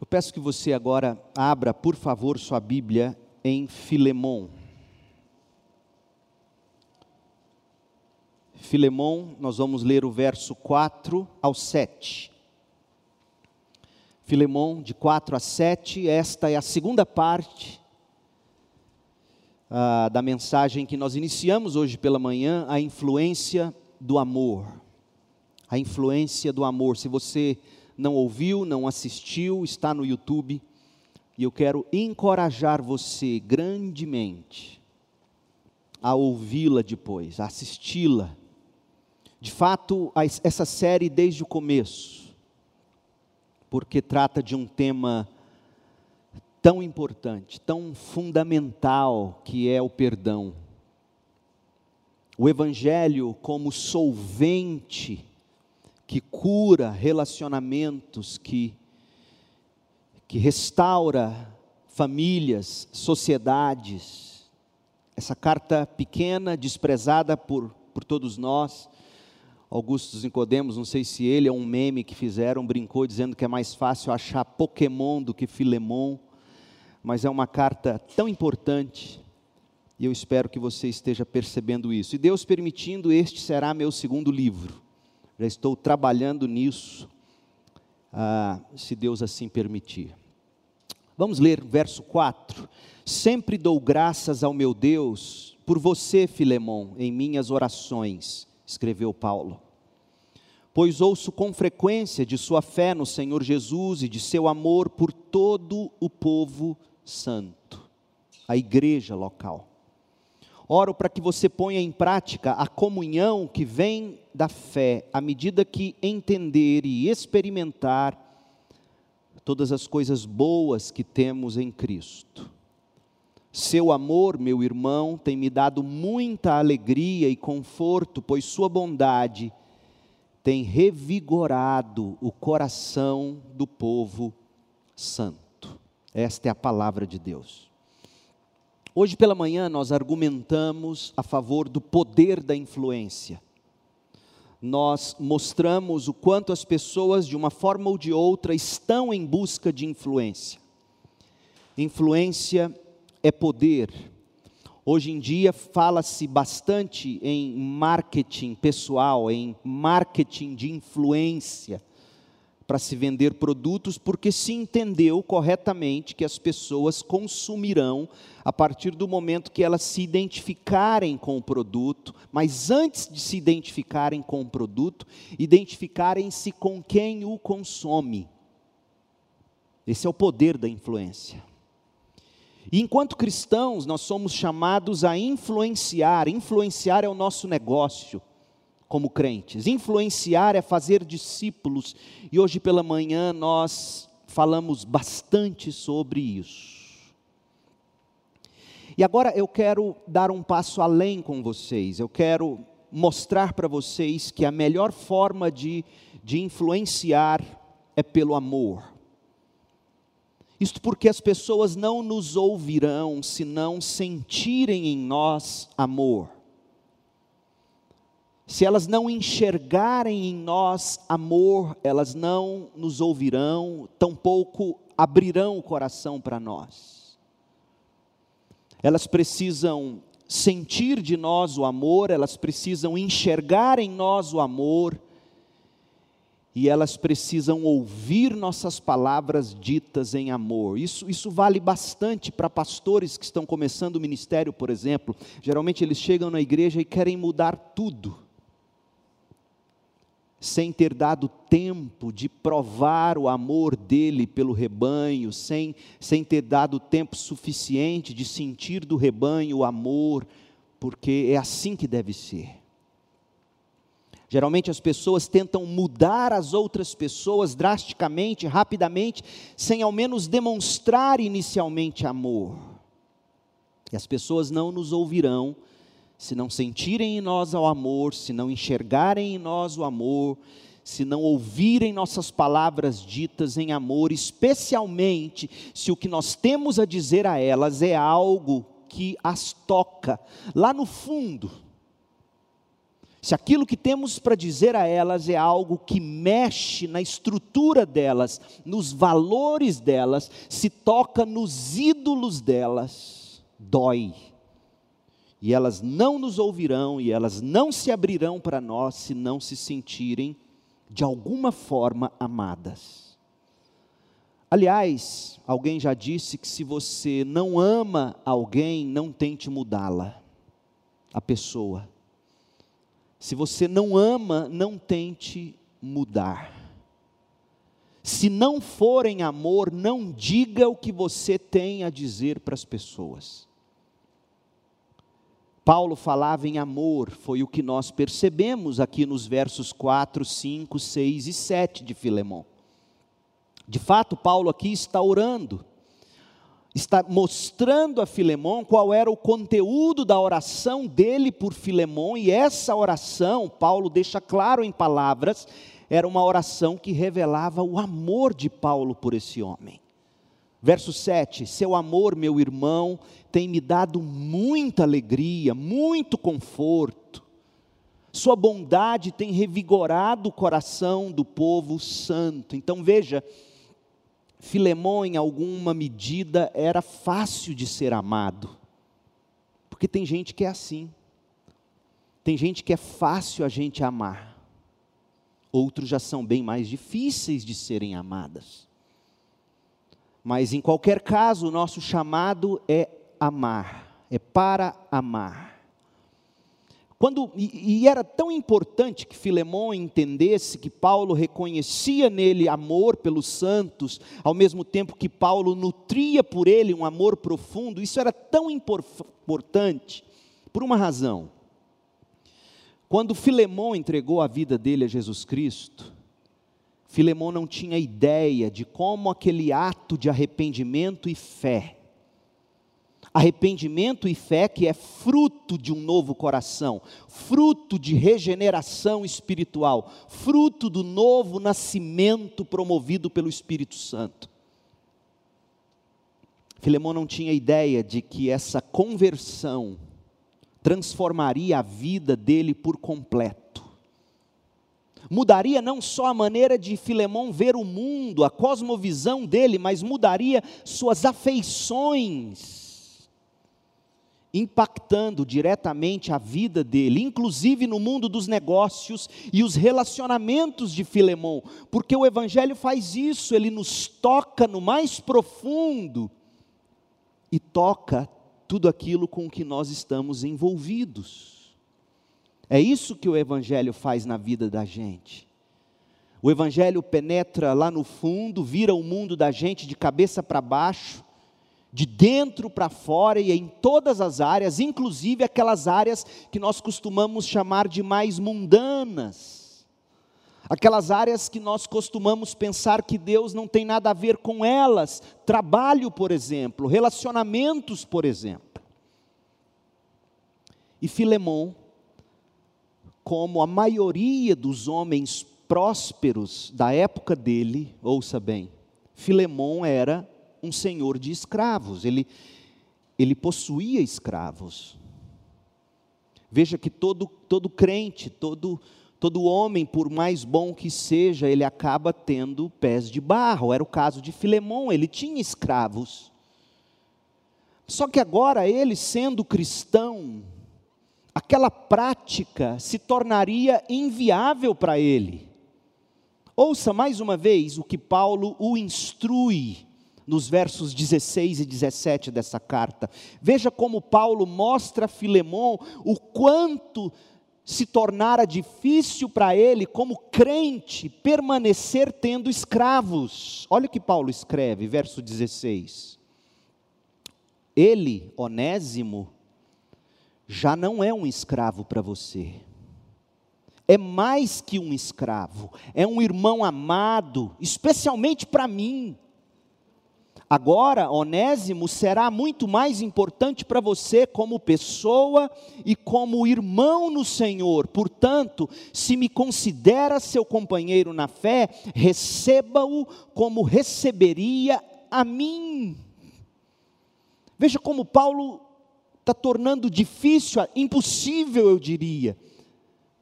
Eu peço que você agora abra, por favor, sua Bíblia em Filemão. Filemão, nós vamos ler o verso 4 ao 7. Filemão, de 4 a 7, esta é a segunda parte ah, da mensagem que nós iniciamos hoje pela manhã, a influência do amor. A influência do amor. Se você não ouviu, não assistiu, está no YouTube, e eu quero encorajar você grandemente a ouvi-la depois, a assisti-la. De fato, essa série desde o começo, porque trata de um tema tão importante, tão fundamental que é o perdão. O Evangelho como solvente que cura relacionamentos, que, que restaura famílias, sociedades. Essa carta pequena, desprezada por, por todos nós, Augusto Nicodemos, não sei se ele é um meme que fizeram, brincou dizendo que é mais fácil achar Pokémon do que Filemon, mas é uma carta tão importante, e eu espero que você esteja percebendo isso. E Deus permitindo, este será meu segundo livro já estou trabalhando nisso, ah, se Deus assim permitir. Vamos ler verso 4. Sempre dou graças ao meu Deus por você, Filemão, em minhas orações, escreveu Paulo. Pois ouço com frequência de sua fé no Senhor Jesus e de seu amor por todo o povo santo, a igreja local. Oro para que você ponha em prática a comunhão que vem da fé, à medida que entender e experimentar todas as coisas boas que temos em Cristo. Seu amor, meu irmão, tem me dado muita alegria e conforto, pois Sua bondade tem revigorado o coração do povo santo. Esta é a palavra de Deus. Hoje pela manhã nós argumentamos a favor do poder da influência. Nós mostramos o quanto as pessoas, de uma forma ou de outra, estão em busca de influência. Influência é poder. Hoje em dia fala-se bastante em marketing pessoal, em marketing de influência para se vender produtos, porque se entendeu corretamente que as pessoas consumirão a partir do momento que elas se identificarem com o produto, mas antes de se identificarem com o produto, identificarem-se com quem o consome. Esse é o poder da influência. E enquanto cristãos, nós somos chamados a influenciar, influenciar é o nosso negócio como crentes. Influenciar é fazer discípulos, e hoje pela manhã nós falamos bastante sobre isso. E agora eu quero dar um passo além com vocês, eu quero mostrar para vocês que a melhor forma de, de influenciar é pelo amor. Isto porque as pessoas não nos ouvirão se não sentirem em nós amor se elas não enxergarem em nós amor, elas não nos ouvirão, tampouco abrirão o coração para nós. Elas precisam sentir de nós o amor, elas precisam enxergar em nós o amor, e elas precisam ouvir nossas palavras ditas em amor. Isso, isso vale bastante para pastores que estão começando o ministério, por exemplo. Geralmente eles chegam na igreja e querem mudar tudo sem ter dado tempo de provar o amor dele pelo rebanho, sem, sem ter dado tempo suficiente de sentir do rebanho o amor, porque é assim que deve ser. Geralmente as pessoas tentam mudar as outras pessoas drasticamente, rapidamente, sem ao menos demonstrar inicialmente amor. E as pessoas não nos ouvirão se não sentirem em nós o amor, se não enxergarem em nós o amor, se não ouvirem nossas palavras ditas em amor, especialmente se o que nós temos a dizer a elas é algo que as toca lá no fundo. se aquilo que temos para dizer a elas é algo que mexe na estrutura delas, nos valores delas, se toca nos ídolos delas, dói. E elas não nos ouvirão e elas não se abrirão para nós se não se sentirem de alguma forma amadas. Aliás, alguém já disse que se você não ama alguém, não tente mudá-la, a pessoa. Se você não ama, não tente mudar. Se não for em amor, não diga o que você tem a dizer para as pessoas. Paulo falava em amor, foi o que nós percebemos aqui nos versos 4, 5, 6 e 7 de Filemão. De fato, Paulo aqui está orando, está mostrando a Filemão qual era o conteúdo da oração dele por Filemão, e essa oração, Paulo deixa claro em palavras, era uma oração que revelava o amor de Paulo por esse homem. Verso 7: Seu amor, meu irmão, tem me dado muita alegria, muito conforto. Sua bondade tem revigorado o coração do povo santo. Então veja, Filemão, em alguma medida, era fácil de ser amado, porque tem gente que é assim, tem gente que é fácil a gente amar, outros já são bem mais difíceis de serem amadas. Mas em qualquer caso, o nosso chamado é amar, é para amar. Quando, e, e, era tão importante que Filemão entendesse que Paulo reconhecia nele amor pelos santos, ao mesmo tempo que Paulo nutria por ele um amor profundo, isso era tão importante, por uma razão. Quando Filemão entregou a vida dele a Jesus Cristo, Filemão não tinha ideia de como aquele ato de arrependimento e fé Arrependimento e fé que é fruto de um novo coração, fruto de regeneração espiritual, fruto do novo nascimento promovido pelo Espírito Santo. Filemão não tinha ideia de que essa conversão transformaria a vida dele por completo. Mudaria não só a maneira de Filemão ver o mundo, a cosmovisão dele, mas mudaria suas afeições impactando diretamente a vida dele, inclusive no mundo dos negócios e os relacionamentos de Filemão, porque o Evangelho faz isso, ele nos toca no mais profundo e toca tudo aquilo com que nós estamos envolvidos. É isso que o Evangelho faz na vida da gente. O Evangelho penetra lá no fundo, vira o mundo da gente de cabeça para baixo, de dentro para fora e em todas as áreas, inclusive aquelas áreas que nós costumamos chamar de mais mundanas. Aquelas áreas que nós costumamos pensar que Deus não tem nada a ver com elas, trabalho, por exemplo, relacionamentos, por exemplo. E Filemão, como a maioria dos homens prósperos da época dele, ouça bem, Filemão era um senhor de escravos, ele, ele possuía escravos. Veja que todo, todo crente, todo, todo homem, por mais bom que seja, ele acaba tendo pés de barro. Era o caso de Filemão, ele tinha escravos. Só que agora, ele sendo cristão, aquela prática se tornaria inviável para ele. Ouça mais uma vez o que Paulo o instrui nos versos 16 e 17 dessa carta. Veja como Paulo mostra a Filemão o quanto se tornara difícil para ele, como crente, permanecer tendo escravos. Olha o que Paulo escreve, verso 16. Ele, Onésimo, já não é um escravo para você. É mais que um escravo, é um irmão amado, especialmente para mim. Agora, Onésimo será muito mais importante para você como pessoa e como irmão no Senhor. Portanto, se me considera seu companheiro na fé, receba-o como receberia a mim. Veja como Paulo está tornando difícil, impossível, eu diria,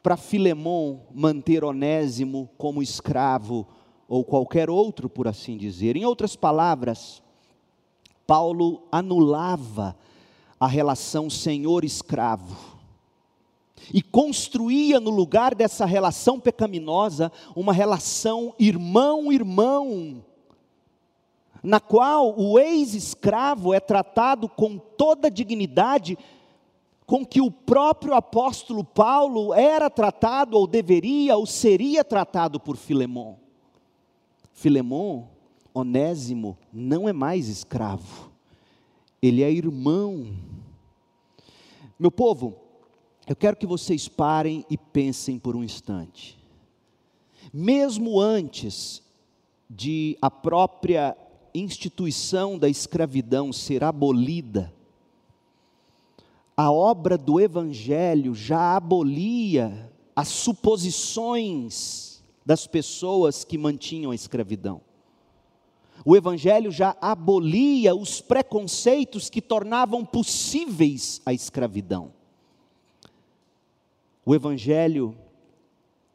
para Filemon manter Onésimo como escravo ou qualquer outro, por assim dizer. Em outras palavras, Paulo anulava a relação senhor-escravo e construía no lugar dessa relação pecaminosa uma relação irmão-irmão, na qual o ex-escravo é tratado com toda a dignidade com que o próprio apóstolo Paulo era tratado, ou deveria, ou seria tratado por Filemão. Filemão, Onésimo, não é mais escravo, ele é irmão. Meu povo, eu quero que vocês parem e pensem por um instante. Mesmo antes de a própria instituição da escravidão ser abolida, a obra do Evangelho já abolia as suposições das pessoas que mantinham a escravidão. O Evangelho já abolia os preconceitos que tornavam possíveis a escravidão. O Evangelho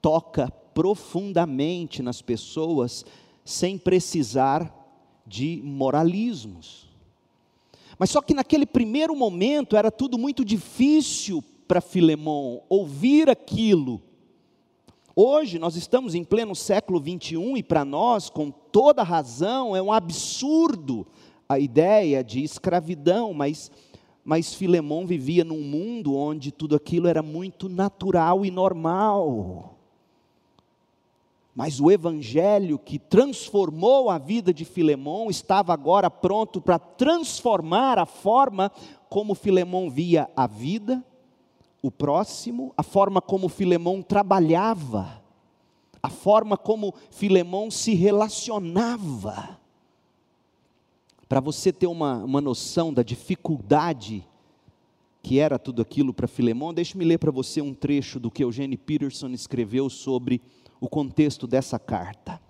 toca profundamente nas pessoas sem precisar de moralismos. Mas só que naquele primeiro momento era tudo muito difícil para Filemão ouvir aquilo. Hoje nós estamos em pleno século 21 e para nós, com toda razão, é um absurdo a ideia de escravidão, mas mas Filemão vivia num mundo onde tudo aquilo era muito natural e normal. Mas o evangelho que transformou a vida de Filemão estava agora pronto para transformar a forma como Filemão via a vida, o próximo, a forma como Filemão trabalhava, a forma como Filemão se relacionava. Para você ter uma, uma noção da dificuldade que era tudo aquilo para Filemão, deixe-me ler para você um trecho do que Eugene Peterson escreveu sobre o contexto dessa carta.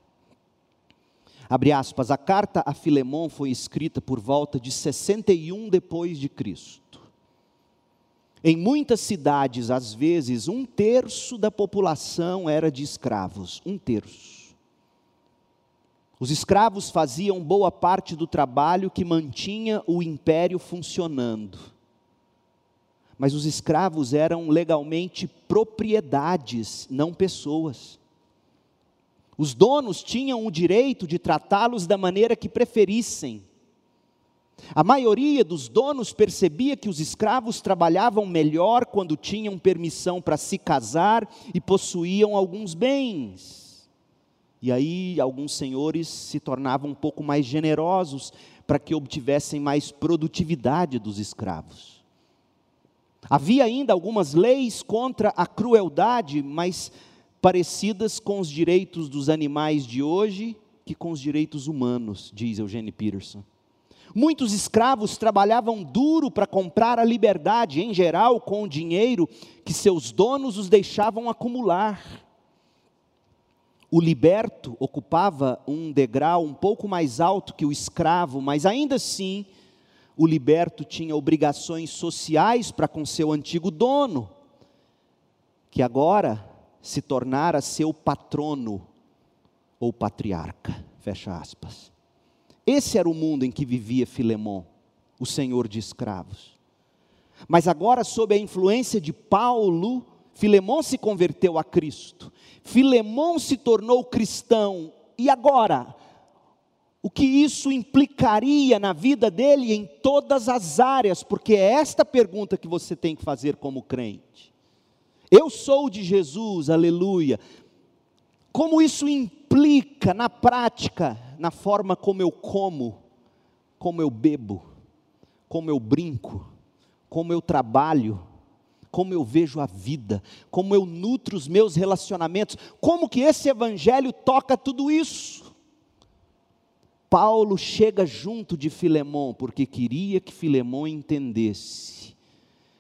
Abre aspas, a carta a Filemão foi escrita por volta de 61 depois de Cristo. Em muitas cidades, às vezes, um terço da população era de escravos, um terço. Os escravos faziam boa parte do trabalho que mantinha o império funcionando. Mas os escravos eram legalmente propriedades, não pessoas. Os donos tinham o direito de tratá-los da maneira que preferissem. A maioria dos donos percebia que os escravos trabalhavam melhor quando tinham permissão para se casar e possuíam alguns bens. E aí alguns senhores se tornavam um pouco mais generosos para que obtivessem mais produtividade dos escravos. Havia ainda algumas leis contra a crueldade, mas parecidas com os direitos dos animais de hoje que com os direitos humanos, diz Eugene Peterson. Muitos escravos trabalhavam duro para comprar a liberdade, em geral com o dinheiro que seus donos os deixavam acumular. O liberto ocupava um degrau um pouco mais alto que o escravo, mas ainda assim, o liberto tinha obrigações sociais para com seu antigo dono, que agora se tornara seu patrono ou patriarca. Fecha aspas. Esse era o mundo em que vivia Filemão, o senhor de escravos. Mas agora, sob a influência de Paulo, Filemão se converteu a Cristo. Filemão se tornou cristão. E agora? O que isso implicaria na vida dele em todas as áreas? Porque é esta pergunta que você tem que fazer como crente. Eu sou de Jesus, aleluia. Como isso implica na prática, na forma como eu como, como eu bebo, como eu brinco, como eu trabalho, como eu vejo a vida, como eu nutro os meus relacionamentos, como que esse evangelho toca tudo isso? Paulo chega junto de Filemão, porque queria que Filemão entendesse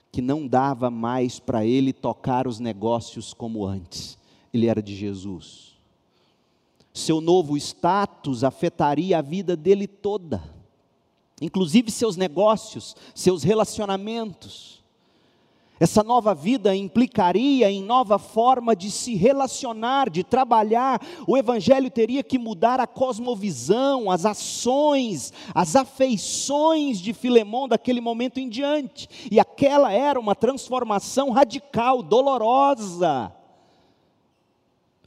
que não dava mais para ele tocar os negócios como antes. Ele era de Jesus. Seu novo status afetaria a vida dele toda, inclusive seus negócios, seus relacionamentos. Essa nova vida implicaria em nova forma de se relacionar, de trabalhar. O Evangelho teria que mudar a cosmovisão, as ações, as afeições de Filemão daquele momento em diante. E aquela era uma transformação radical, dolorosa.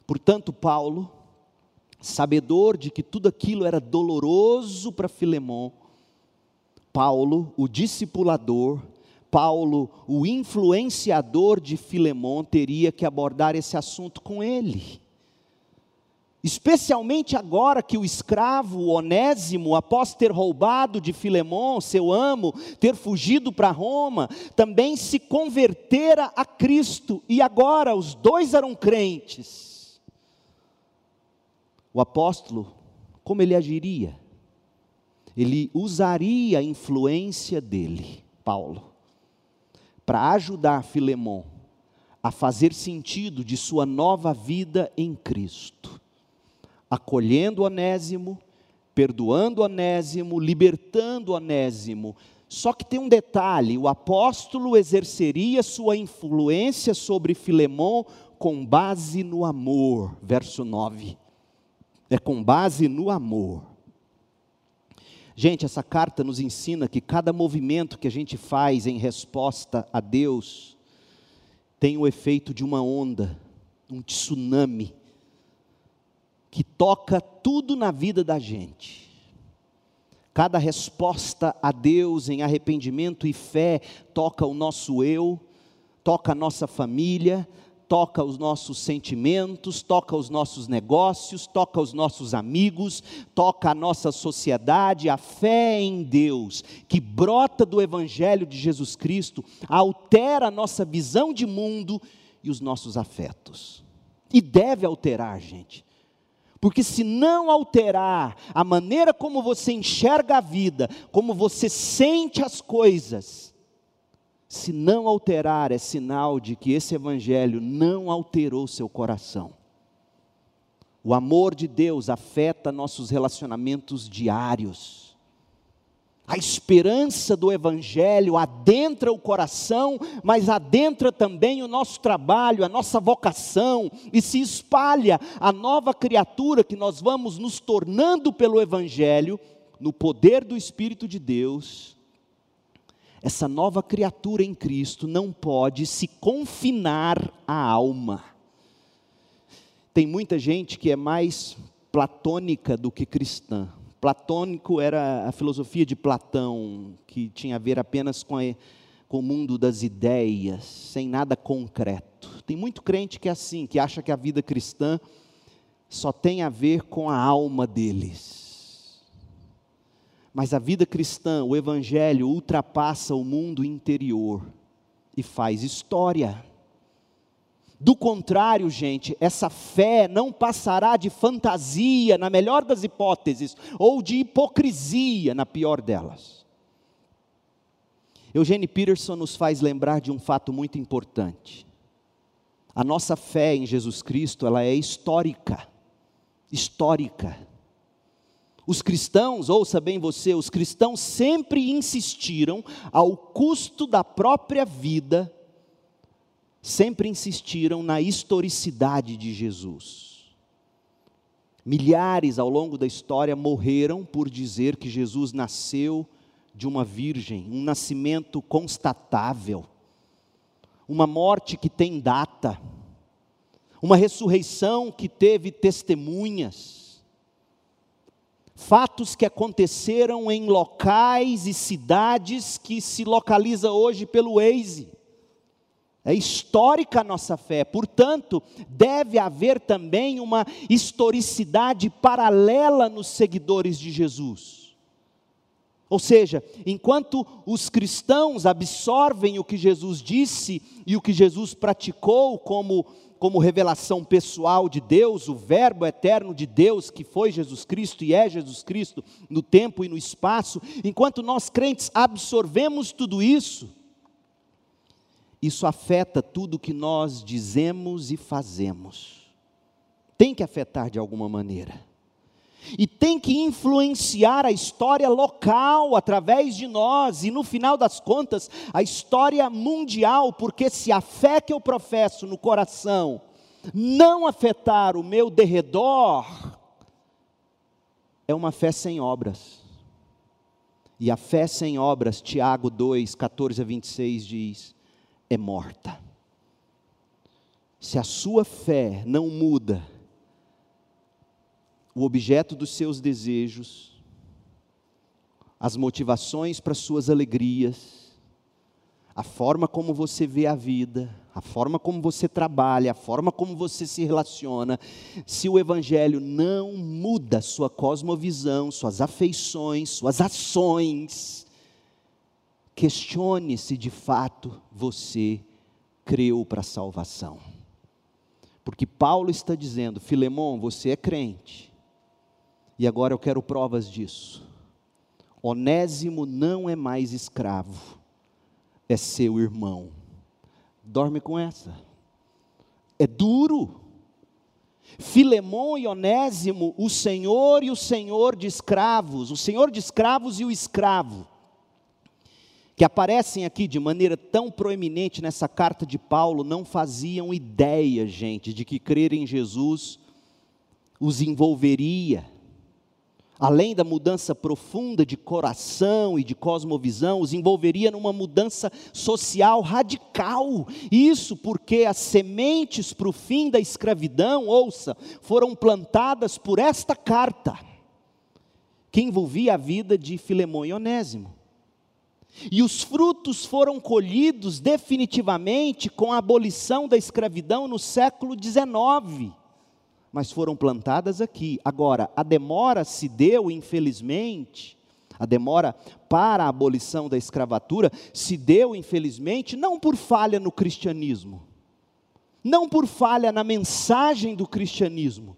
Portanto, Paulo, sabedor de que tudo aquilo era doloroso para Filemão, Paulo, o discipulador, Paulo, o influenciador de Filemão, teria que abordar esse assunto com ele. Especialmente agora que o escravo Onésimo, após ter roubado de Filemão, seu amo, ter fugido para Roma, também se convertera a Cristo, e agora os dois eram crentes. O apóstolo, como ele agiria? Ele usaria a influência dele, Paulo, para ajudar Filemão a fazer sentido de sua nova vida em Cristo, acolhendo Onésimo, perdoando Onésimo, libertando Onésimo. Só que tem um detalhe: o apóstolo exerceria sua influência sobre Filemão com base no amor. Verso 9. É com base no amor. Gente, essa carta nos ensina que cada movimento que a gente faz em resposta a Deus tem o efeito de uma onda, um tsunami, que toca tudo na vida da gente. Cada resposta a Deus em arrependimento e fé toca o nosso eu, toca a nossa família, toca os nossos sentimentos, toca os nossos negócios, toca os nossos amigos, toca a nossa sociedade. A fé em Deus, que brota do Evangelho de Jesus Cristo, altera a nossa visão de mundo e os nossos afetos. E deve alterar, gente. Porque se não alterar a maneira como você enxerga a vida, como você sente as coisas, se não alterar, é sinal de que esse evangelho não alterou seu coração. O amor de Deus afeta nossos relacionamentos diários. A esperança do Evangelho adentra o coração, mas adentra também o nosso trabalho, a nossa vocação, e se espalha a nova criatura que nós vamos nos tornando pelo Evangelho, no poder do Espírito de Deus, essa nova criatura em Cristo não pode se confinar à alma. Tem muita gente que é mais platônica do que cristã. Platônico era a filosofia de Platão, que tinha a ver apenas com, a, com o mundo das ideias, sem nada concreto. Tem muito crente que é assim, que acha que a vida cristã só tem a ver com a alma deles mas a vida cristã, o Evangelho, ultrapassa o mundo interior e faz história. Do contrário, gente, essa fé não passará de fantasia, na melhor das hipóteses, ou de hipocrisia, na pior delas. Eugene Peterson nos faz lembrar de um fato muito importante. A nossa fé em Jesus Cristo, ela é histórica. Histórica. Os cristãos, ouça bem você, os cristãos sempre insistiram, ao custo da própria vida, sempre insistiram na historicidade de Jesus. Milhares ao longo da história morreram por dizer que Jesus nasceu de uma virgem, um nascimento constatável, uma morte que tem data, uma ressurreição que teve testemunhas fatos que aconteceram em locais e cidades que se localiza hoje pelo Waze. É histórica a nossa fé, portanto, deve haver também uma historicidade paralela nos seguidores de Jesus. Ou seja, enquanto os cristãos absorvem o que Jesus disse e o que Jesus praticou como como revelação pessoal de Deus, o Verbo eterno de Deus, que foi Jesus Cristo e é Jesus Cristo no tempo e no espaço, enquanto nós crentes absorvemos tudo isso, isso afeta tudo que nós dizemos e fazemos. Tem que afetar de alguma maneira. E tem que influenciar a história local através de nós e no final das contas a história mundial, porque se a fé que eu professo no coração não afetar o meu derredor, é uma fé sem obras. E a fé sem obras, Tiago 2, 14 a 26 diz, é morta. Se a sua fé não muda, o objeto dos seus desejos, as motivações para suas alegrias, a forma como você vê a vida, a forma como você trabalha, a forma como você se relaciona, se o Evangelho não muda sua cosmovisão, suas afeições, suas ações, questione se de fato você creu para a salvação. Porque Paulo está dizendo, Filemão, você é crente, e agora eu quero provas disso. Onésimo não é mais escravo, é seu irmão. Dorme com essa. É duro. Filemão e Onésimo, o senhor e o senhor de escravos, o senhor de escravos e o escravo, que aparecem aqui de maneira tão proeminente nessa carta de Paulo, não faziam ideia, gente, de que crer em Jesus os envolveria além da mudança profunda de coração e de cosmovisão, os envolveria numa mudança social radical. Isso porque as sementes para o fim da escravidão, ouça, foram plantadas por esta carta, que envolvia a vida de Filemão e Onésimo. E os frutos foram colhidos definitivamente com a abolição da escravidão no século XIX mas foram plantadas aqui. Agora, a demora se deu, infelizmente, a demora para a abolição da escravatura se deu, infelizmente, não por falha no cristianismo, não por falha na mensagem do cristianismo,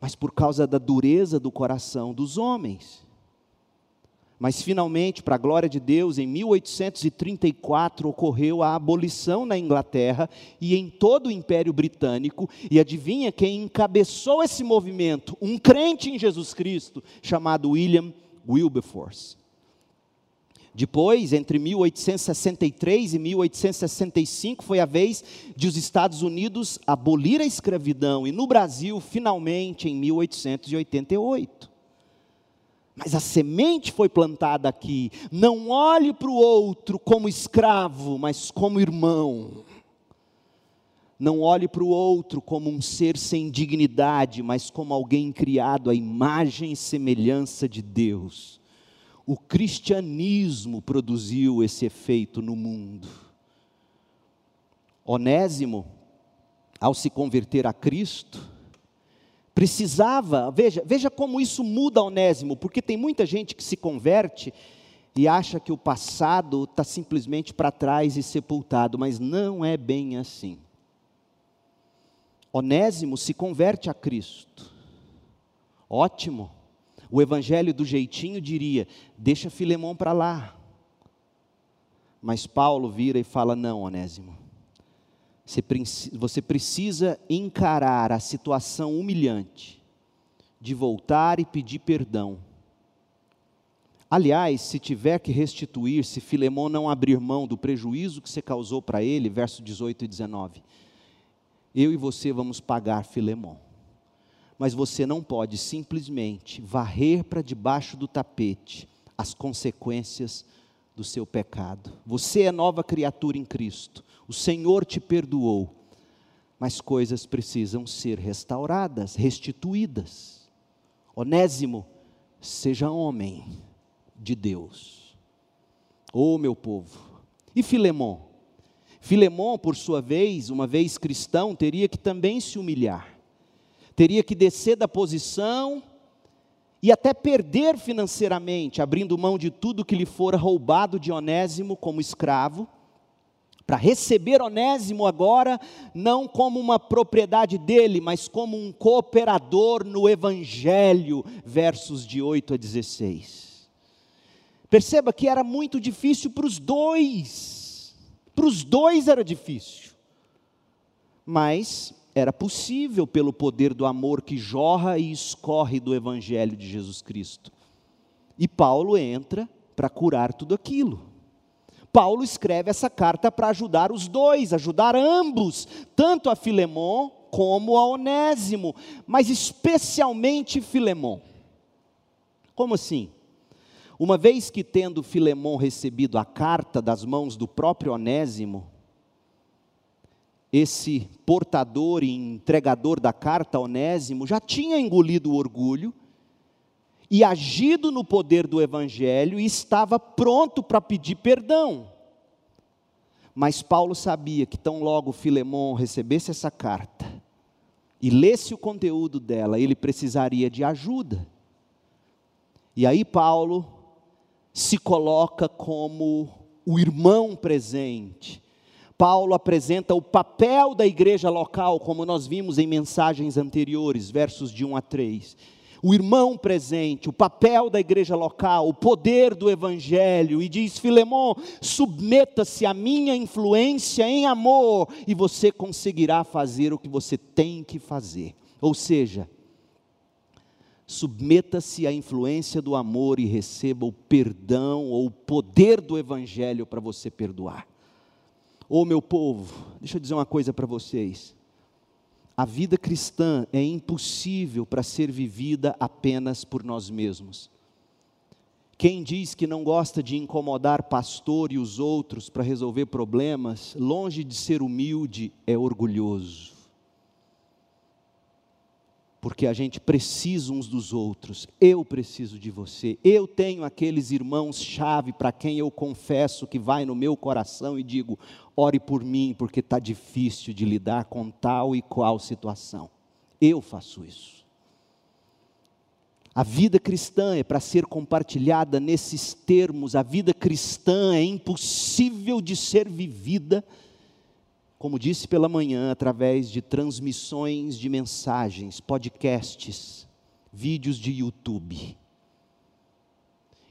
mas por causa da dureza do coração dos homens. Mas finalmente, para a glória de Deus, em 1834 ocorreu a abolição na Inglaterra e em todo o Império Britânico, e adivinha quem encabeçou esse movimento? Um crente em Jesus Cristo, chamado William Wilberforce. Depois, entre 1863 e 1865, foi a vez de os Estados Unidos abolir a escravidão, e no Brasil, finalmente, em 1888. Mas a semente foi plantada aqui. Não olhe para o outro como escravo, mas como irmão. Não olhe para o outro como um ser sem dignidade, mas como alguém criado à imagem e semelhança de Deus. O cristianismo produziu esse efeito no mundo. Onésimo, ao se converter a Cristo, Precisava, veja, veja como isso muda Onésimo, porque tem muita gente que se converte e acha que o passado está simplesmente para trás e sepultado, mas não é bem assim. Onésimo se converte a Cristo. Ótimo. O evangelho do jeitinho diria: deixa Filemão para lá. Mas Paulo vira e fala: não, Onésimo. Você precisa encarar a situação humilhante de voltar e pedir perdão. Aliás, se tiver que restituir, se Filemão não abrir mão do prejuízo que você causou para ele, verso 18 e 19, eu e você vamos pagar Filemão. Mas você não pode simplesmente varrer para debaixo do tapete as consequências do seu pecado. Você é nova criatura em Cristo. O Senhor te perdoou, mas coisas precisam ser restauradas, restituídas. Onésimo, seja homem de Deus. Oh, meu povo. E Filemão? Filemão, por sua vez, uma vez cristão, teria que também se humilhar. Teria que descer da posição e até perder financeiramente, abrindo mão de tudo que lhe fora roubado de Onésimo como escravo para receber Onésimo agora, não como uma propriedade dele, mas como um cooperador no Evangelho, versos de 8 a 16. Perceba que era muito difícil para os dois, para os dois era difícil, mas era possível pelo poder do amor que jorra e escorre do Evangelho de Jesus Cristo. E Paulo entra para curar tudo aquilo. Paulo escreve essa carta para ajudar os dois, ajudar ambos, tanto a Filemon como a Onésimo, mas especialmente Filemon. Como assim? Uma vez que tendo Filemon recebido a carta das mãos do próprio Onésimo, esse portador e entregador da carta, Onésimo, já tinha engolido o orgulho e agido no poder do Evangelho estava pronto para pedir perdão. Mas Paulo sabia que tão logo Filemon recebesse essa carta e lesse o conteúdo dela, ele precisaria de ajuda. E aí Paulo se coloca como o irmão presente, Paulo apresenta o papel da igreja local, como nós vimos em mensagens anteriores, versos de 1 a 3. O irmão presente, o papel da igreja local, o poder do evangelho, e diz: Filemon, submeta-se à minha influência em amor, e você conseguirá fazer o que você tem que fazer. Ou seja, submeta-se à influência do amor e receba o perdão ou o poder do evangelho para você perdoar. Ô meu povo, deixa eu dizer uma coisa para vocês. A vida cristã é impossível para ser vivida apenas por nós mesmos. Quem diz que não gosta de incomodar pastor e os outros para resolver problemas, longe de ser humilde, é orgulhoso porque a gente precisa uns dos outros. Eu preciso de você. Eu tenho aqueles irmãos-chave para quem eu confesso que vai no meu coração e digo: ore por mim, porque está difícil de lidar com tal e qual situação. Eu faço isso. A vida cristã é para ser compartilhada nesses termos. A vida cristã é impossível de ser vivida como disse pela manhã, através de transmissões de mensagens, podcasts, vídeos de YouTube.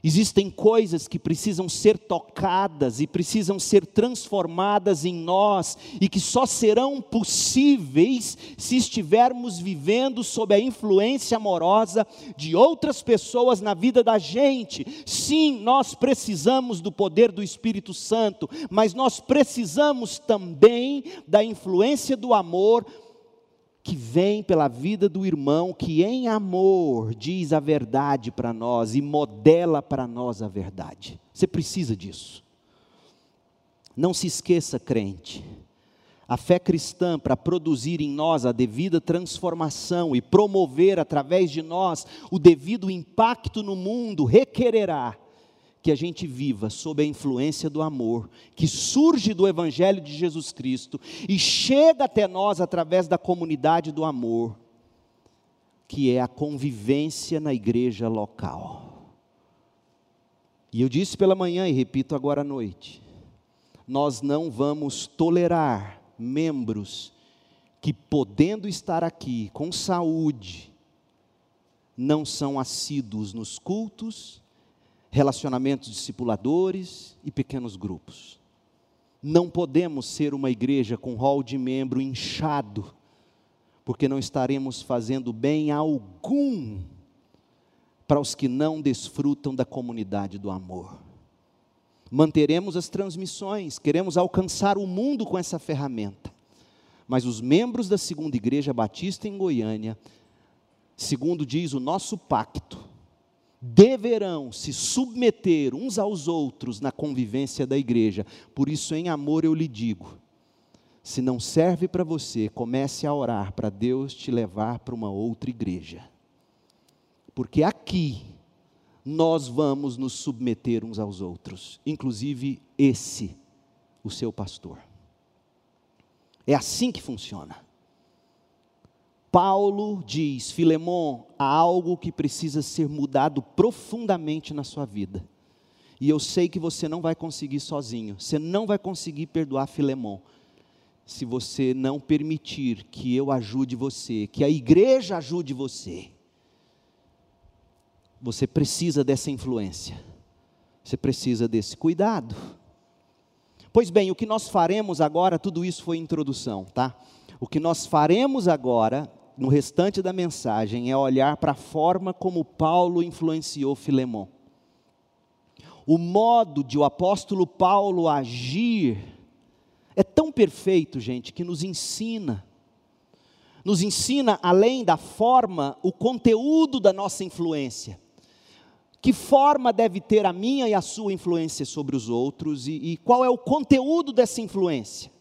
Existem coisas que precisam ser tocadas e precisam ser transformadas em nós e que só serão possíveis se estivermos vivendo sob a influência amorosa de outras pessoas na vida da gente. Sim, nós precisamos do poder do Espírito Santo, mas nós precisamos também da influência do amor que vem pela vida do irmão que em amor diz a verdade para nós e modela para nós a verdade. Você precisa disso. Não se esqueça, crente, a fé cristã, para produzir em nós a devida transformação e promover através de nós o devido impacto no mundo, requererá que a gente viva sob a influência do amor, que surge do Evangelho de Jesus Cristo e chega até nós através da comunidade do amor, que é a convivência na igreja local. E eu disse pela manhã e repito agora à noite: nós não vamos tolerar membros que, podendo estar aqui com saúde, não são assíduos nos cultos, relacionamentos discipuladores e pequenos grupos. Não podemos ser uma igreja com rol de membro inchado, porque não estaremos fazendo bem algum para os que não desfrutam da comunidade do amor. Manteremos as transmissões, queremos alcançar o mundo com essa ferramenta. Mas os membros da Segunda Igreja Batista em Goiânia, segundo diz o nosso pacto, deverão se submeter uns aos outros na convivência da igreja. Por isso, em amor, eu lhe digo: se não serve para você, comece a orar para Deus te levar para uma outra igreja. Porque aqui nós vamos nos submeter uns aos outros, inclusive esse, o seu pastor. É assim que funciona. Paulo diz: Filemon, há algo que precisa ser mudado profundamente na sua vida. E eu sei que você não vai conseguir sozinho. Você não vai conseguir perdoar Filemon se você não permitir que eu ajude você, que a igreja ajude você. Você precisa dessa influência. Você precisa desse cuidado. Pois bem, o que nós faremos agora, tudo isso foi introdução, tá? O que nós faremos agora, no restante da mensagem, é olhar para a forma como Paulo influenciou Filemão. O modo de o apóstolo Paulo agir é tão perfeito, gente, que nos ensina. Nos ensina, além da forma, o conteúdo da nossa influência. Que forma deve ter a minha e a sua influência sobre os outros e, e qual é o conteúdo dessa influência?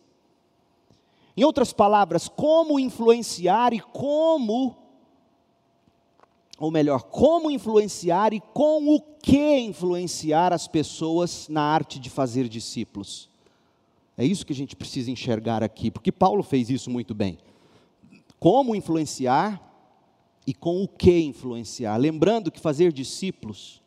Em outras palavras, como influenciar e como, ou melhor, como influenciar e com o que influenciar as pessoas na arte de fazer discípulos. É isso que a gente precisa enxergar aqui, porque Paulo fez isso muito bem. Como influenciar e com o que influenciar. Lembrando que fazer discípulos,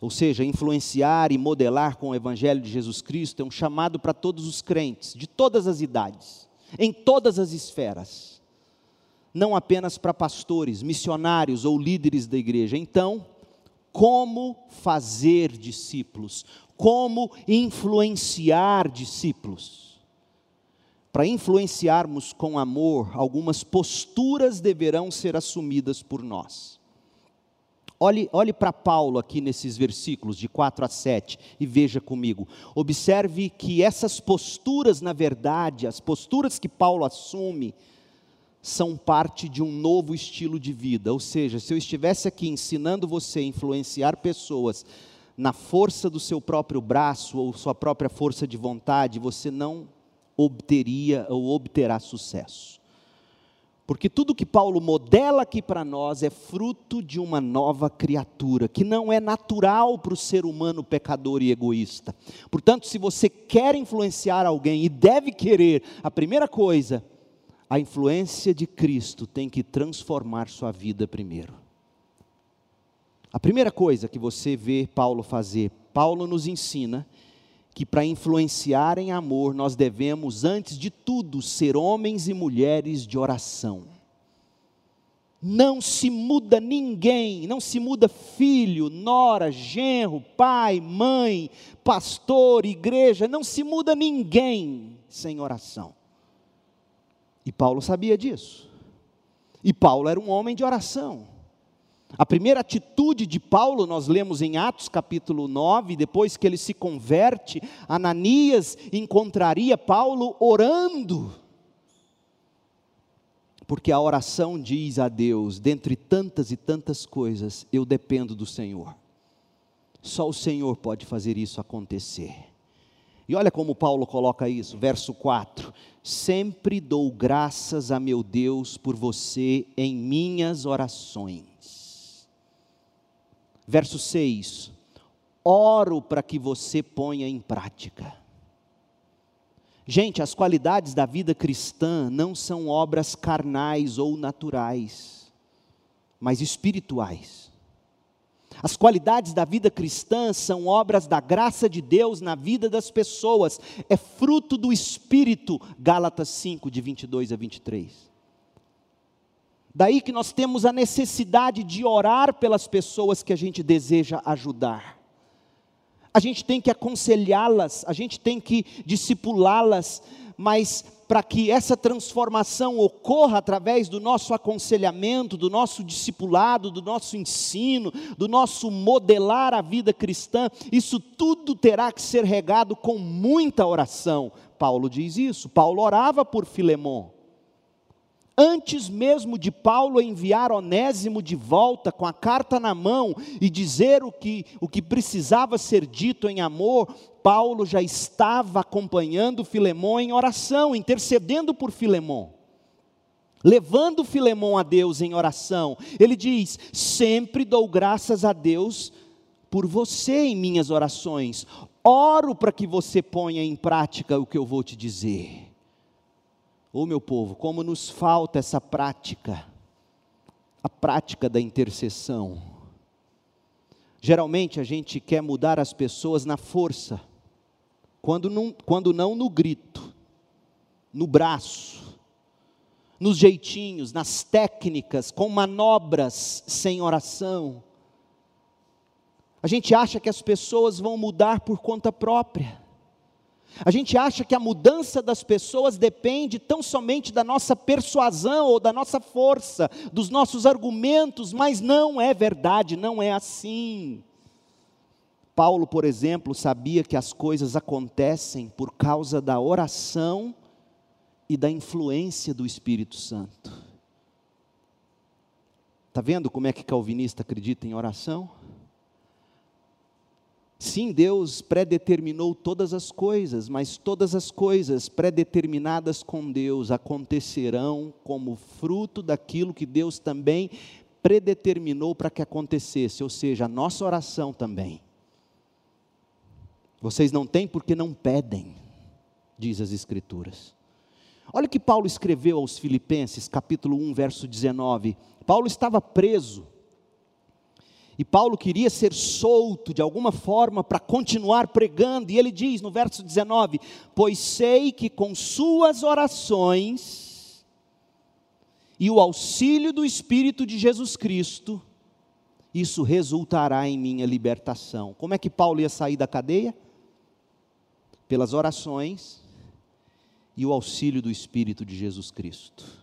ou seja, influenciar e modelar com o Evangelho de Jesus Cristo, é um chamado para todos os crentes, de todas as idades, em todas as esferas, não apenas para pastores, missionários ou líderes da igreja. Então, como fazer discípulos? Como influenciar discípulos? Para influenciarmos com amor, algumas posturas deverão ser assumidas por nós. Olhe, olhe para Paulo aqui nesses versículos de 4 a 7 e veja comigo. Observe que essas posturas, na verdade, as posturas que Paulo assume, são parte de um novo estilo de vida. Ou seja, se eu estivesse aqui ensinando você a influenciar pessoas na força do seu próprio braço ou sua própria força de vontade, você não obteria ou obterá sucesso. Porque tudo que Paulo modela aqui para nós é fruto de uma nova criatura, que não é natural para o ser humano pecador e egoísta. Portanto, se você quer influenciar alguém e deve querer, a primeira coisa, a influência de Cristo tem que transformar sua vida primeiro. A primeira coisa que você vê Paulo fazer, Paulo nos ensina que para influenciar em amor, nós devemos, antes de tudo, ser homens e mulheres de oração. Não se muda ninguém, não se muda filho, nora, genro, pai, mãe, pastor, igreja, não se muda ninguém sem oração. E Paulo sabia disso. E Paulo era um homem de oração. A primeira atitude de Paulo, nós lemos em Atos capítulo 9, depois que ele se converte, Ananias encontraria Paulo orando. Porque a oração diz a Deus, dentre tantas e tantas coisas, eu dependo do Senhor. Só o Senhor pode fazer isso acontecer. E olha como Paulo coloca isso, verso 4: Sempre dou graças a meu Deus por você em minhas orações Verso 6: Oro para que você ponha em prática. Gente, as qualidades da vida cristã não são obras carnais ou naturais, mas espirituais. As qualidades da vida cristã são obras da graça de Deus na vida das pessoas, é fruto do Espírito, Gálatas 5, de 22 a 23. Daí que nós temos a necessidade de orar pelas pessoas que a gente deseja ajudar. A gente tem que aconselhá-las, a gente tem que discipulá-las, mas para que essa transformação ocorra através do nosso aconselhamento, do nosso discipulado, do nosso ensino, do nosso modelar a vida cristã, isso tudo terá que ser regado com muita oração. Paulo diz isso. Paulo orava por Filemão. Antes mesmo de Paulo enviar Onésimo de volta com a carta na mão e dizer o que, o que precisava ser dito em amor, Paulo já estava acompanhando Filemão em oração, intercedendo por Filemão. Levando Filemão a Deus em oração, ele diz: Sempre dou graças a Deus por você em minhas orações, oro para que você ponha em prática o que eu vou te dizer. Ô oh, meu povo, como nos falta essa prática, a prática da intercessão. Geralmente a gente quer mudar as pessoas na força, quando não, quando não no grito, no braço, nos jeitinhos, nas técnicas, com manobras sem oração. A gente acha que as pessoas vão mudar por conta própria. A gente acha que a mudança das pessoas depende tão somente da nossa persuasão ou da nossa força, dos nossos argumentos, mas não é verdade, não é assim. Paulo, por exemplo, sabia que as coisas acontecem por causa da oração e da influência do Espírito Santo. Está vendo como é que calvinista acredita em oração? Sim, Deus predeterminou todas as coisas, mas todas as coisas predeterminadas com Deus acontecerão como fruto daquilo que Deus também predeterminou para que acontecesse, ou seja, a nossa oração também. Vocês não têm porque não pedem, diz as Escrituras. Olha o que Paulo escreveu aos Filipenses, capítulo 1, verso 19. Paulo estava preso e Paulo queria ser solto de alguma forma para continuar pregando, e ele diz no verso 19: Pois sei que com suas orações e o auxílio do Espírito de Jesus Cristo, isso resultará em minha libertação. Como é que Paulo ia sair da cadeia? Pelas orações e o auxílio do Espírito de Jesus Cristo.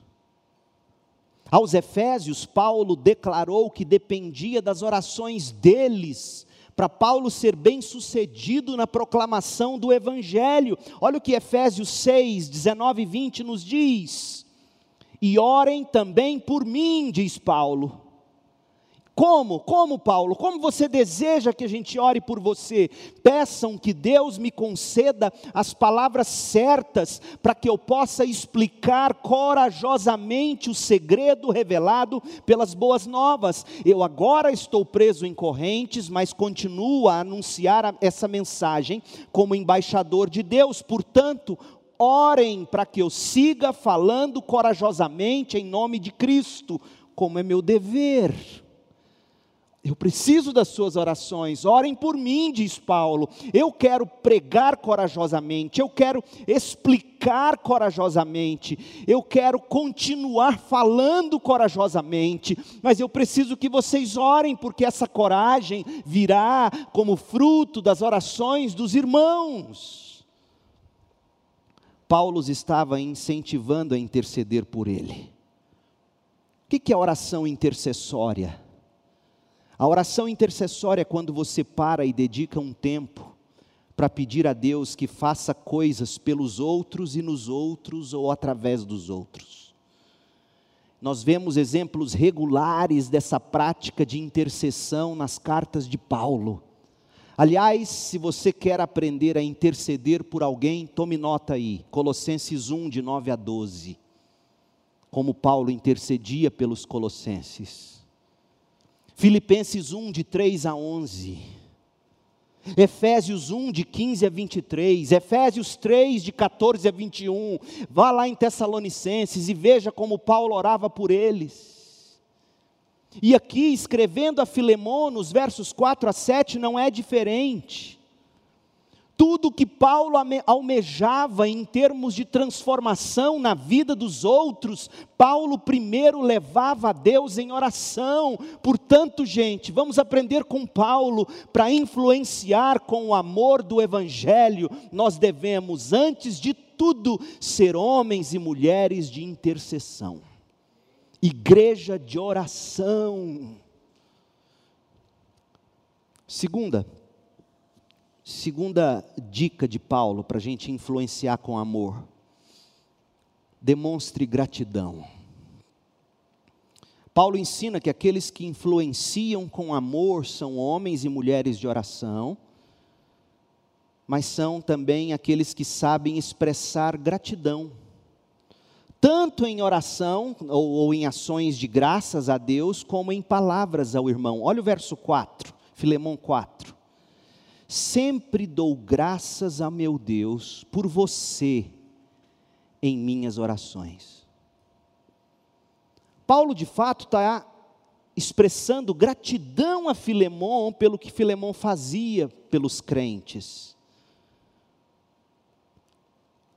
Aos Efésios, Paulo declarou que dependia das orações deles para Paulo ser bem sucedido na proclamação do Evangelho. Olha o que Efésios 6, 19 e 20 nos diz. E orem também por mim, diz Paulo como? Como, Paulo? Como você deseja que a gente ore por você? Peçam que Deus me conceda as palavras certas para que eu possa explicar corajosamente o segredo revelado pelas boas novas. Eu agora estou preso em correntes, mas continuo a anunciar essa mensagem como embaixador de Deus. Portanto, orem para que eu siga falando corajosamente em nome de Cristo, como é meu dever. Eu preciso das suas orações, orem por mim, diz Paulo. Eu quero pregar corajosamente, eu quero explicar corajosamente, eu quero continuar falando corajosamente, mas eu preciso que vocês orem, porque essa coragem virá como fruto das orações dos irmãos. Paulo estava incentivando a interceder por ele. O que é oração intercessória? A oração intercessória é quando você para e dedica um tempo para pedir a Deus que faça coisas pelos outros e nos outros ou através dos outros. Nós vemos exemplos regulares dessa prática de intercessão nas cartas de Paulo. Aliás, se você quer aprender a interceder por alguém, tome nota aí, Colossenses 1, de 9 a 12. Como Paulo intercedia pelos colossenses. Filipenses 1, de 3 a 11. Efésios 1, de 15 a 23. Efésios 3, de 14 a 21. Vá lá em Tessalonicenses e veja como Paulo orava por eles. E aqui, escrevendo a Filemão, nos versos 4 a 7, não é diferente tudo que Paulo almejava em termos de transformação na vida dos outros, Paulo primeiro levava a Deus em oração. Portanto, gente, vamos aprender com Paulo para influenciar com o amor do Evangelho. Nós devemos, antes de tudo, ser homens e mulheres de intercessão, igreja de oração. Segunda, Segunda dica de Paulo para a gente influenciar com amor: demonstre gratidão. Paulo ensina que aqueles que influenciam com amor são homens e mulheres de oração, mas são também aqueles que sabem expressar gratidão, tanto em oração ou, ou em ações de graças a Deus, como em palavras ao irmão. Olha o verso 4, Filemão 4 sempre dou graças a meu Deus por você em minhas orações. Paulo, de fato, está expressando gratidão a Filemão pelo que Filemão fazia pelos crentes.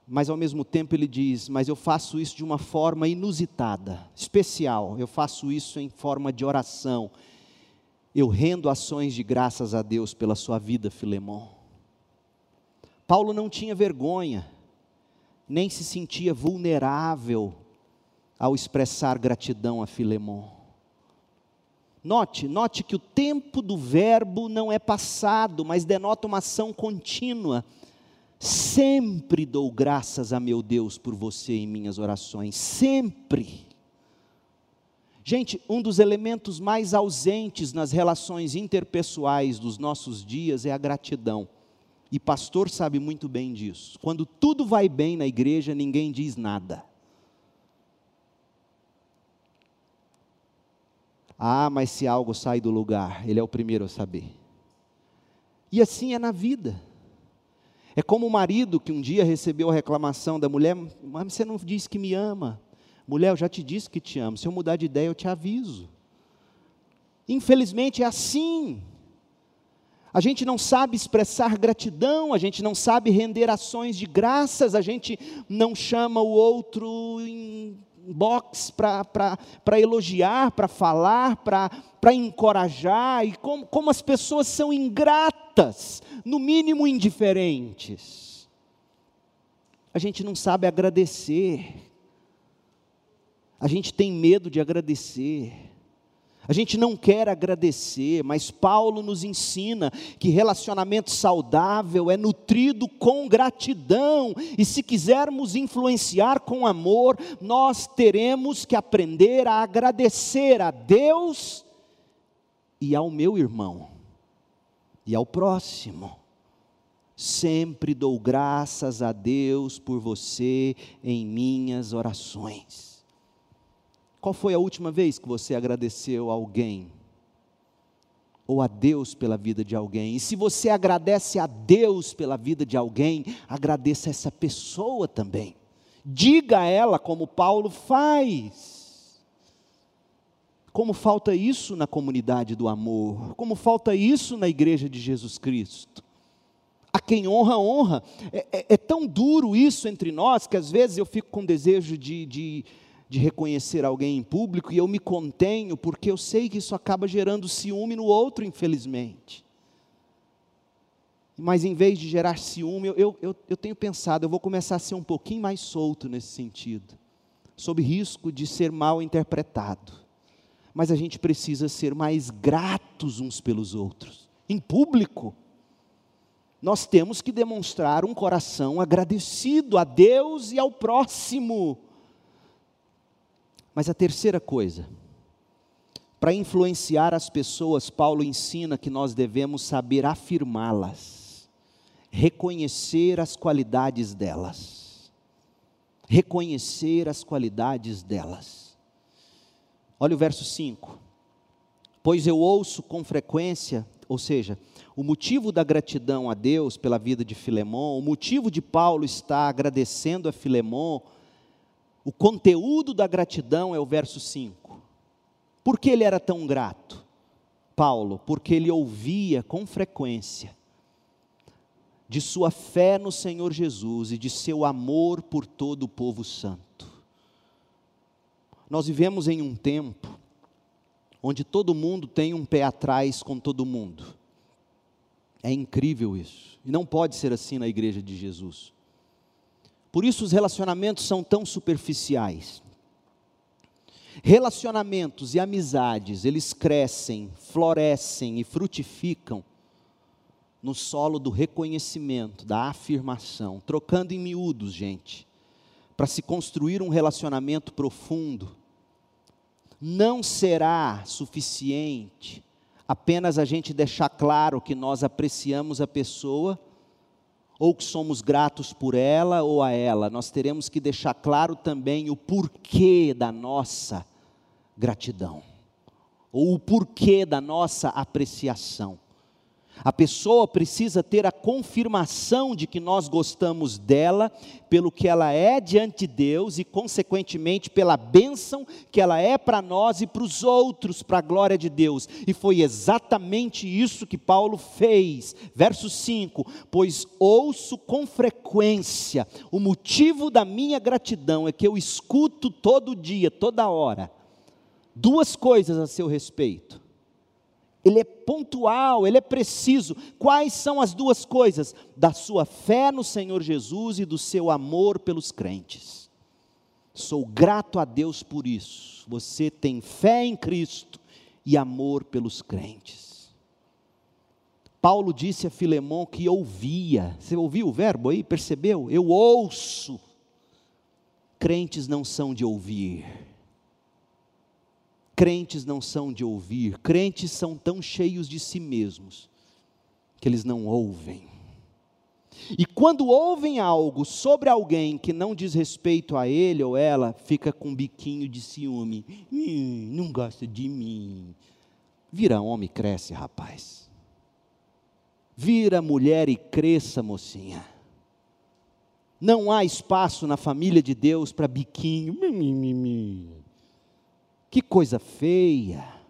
Mas ao mesmo tempo ele diz: Mas eu faço isso de uma forma inusitada, especial. Eu faço isso em forma de oração eu rendo ações de graças a Deus pela sua vida, Filemão. Paulo não tinha vergonha, nem se sentia vulnerável ao expressar gratidão a Filemon. Note, note que o tempo do verbo não é passado, mas denota uma ação contínua. Sempre dou graças a meu Deus por você em minhas orações, sempre. Gente, um dos elementos mais ausentes nas relações interpessoais dos nossos dias é a gratidão. E pastor sabe muito bem disso. Quando tudo vai bem na igreja, ninguém diz nada. Ah, mas se algo sai do lugar, ele é o primeiro a saber. E assim é na vida. É como o marido que um dia recebeu a reclamação da mulher: Mas você não disse que me ama. Mulher, eu já te disse que te amo. Se eu mudar de ideia, eu te aviso. Infelizmente é assim. A gente não sabe expressar gratidão, a gente não sabe render ações de graças, a gente não chama o outro em box para elogiar, para falar, para encorajar, e como, como as pessoas são ingratas, no mínimo indiferentes. A gente não sabe agradecer, a gente tem medo de agradecer. A gente não quer agradecer, mas Paulo nos ensina que relacionamento saudável é nutrido com gratidão, e se quisermos influenciar com amor, nós teremos que aprender a agradecer a Deus e ao meu irmão, e ao próximo. Sempre dou graças a Deus por você em minhas orações. Qual foi a última vez que você agradeceu a alguém? Ou a Deus pela vida de alguém? E se você agradece a Deus pela vida de alguém, agradeça essa pessoa também. Diga a ela como Paulo faz. Como falta isso na comunidade do amor, como falta isso na igreja de Jesus Cristo. A quem honra, honra. É, é, é tão duro isso entre nós que às vezes eu fico com desejo de, de de reconhecer alguém em público e eu me contenho porque eu sei que isso acaba gerando ciúme no outro, infelizmente. Mas em vez de gerar ciúme, eu, eu, eu tenho pensado, eu vou começar a ser um pouquinho mais solto nesse sentido, sob risco de ser mal interpretado. Mas a gente precisa ser mais gratos uns pelos outros, em público. Nós temos que demonstrar um coração agradecido a Deus e ao próximo mas a terceira coisa, para influenciar as pessoas, Paulo ensina que nós devemos saber afirmá-las, reconhecer as qualidades delas. Reconhecer as qualidades delas. Olha o verso 5. Pois eu ouço com frequência, ou seja, o motivo da gratidão a Deus pela vida de Filemão, o motivo de Paulo estar agradecendo a Filemão, o conteúdo da gratidão é o verso 5. Por que ele era tão grato? Paulo, porque ele ouvia com frequência de sua fé no Senhor Jesus e de seu amor por todo o povo santo. Nós vivemos em um tempo onde todo mundo tem um pé atrás com todo mundo. É incrível isso. E não pode ser assim na igreja de Jesus. Por isso os relacionamentos são tão superficiais. Relacionamentos e amizades, eles crescem, florescem e frutificam no solo do reconhecimento, da afirmação, trocando em miúdos, gente, para se construir um relacionamento profundo. Não será suficiente apenas a gente deixar claro que nós apreciamos a pessoa ou que somos gratos por ela ou a ela, nós teremos que deixar claro também o porquê da nossa gratidão, ou o porquê da nossa apreciação. A pessoa precisa ter a confirmação de que nós gostamos dela, pelo que ela é diante de Deus e, consequentemente, pela bênção que ela é para nós e para os outros, para a glória de Deus. E foi exatamente isso que Paulo fez. Verso 5: Pois ouço com frequência, o motivo da minha gratidão é que eu escuto todo dia, toda hora, duas coisas a seu respeito Ele é pontual, ele é preciso. Quais são as duas coisas? Da sua fé no Senhor Jesus e do seu amor pelos crentes. Sou grato a Deus por isso. Você tem fé em Cristo e amor pelos crentes. Paulo disse a Filemão que ouvia. Você ouviu o verbo aí? Percebeu? Eu ouço. Crentes não são de ouvir Crentes não são de ouvir, crentes são tão cheios de si mesmos que eles não ouvem. E quando ouvem algo sobre alguém que não diz respeito a ele ou ela, fica com um biquinho de ciúme. Hum, não gosta de mim. Vira homem e cresce, rapaz. Vira mulher e cresça, mocinha. Não há espaço na família de Deus para biquinho. Que coisa feia.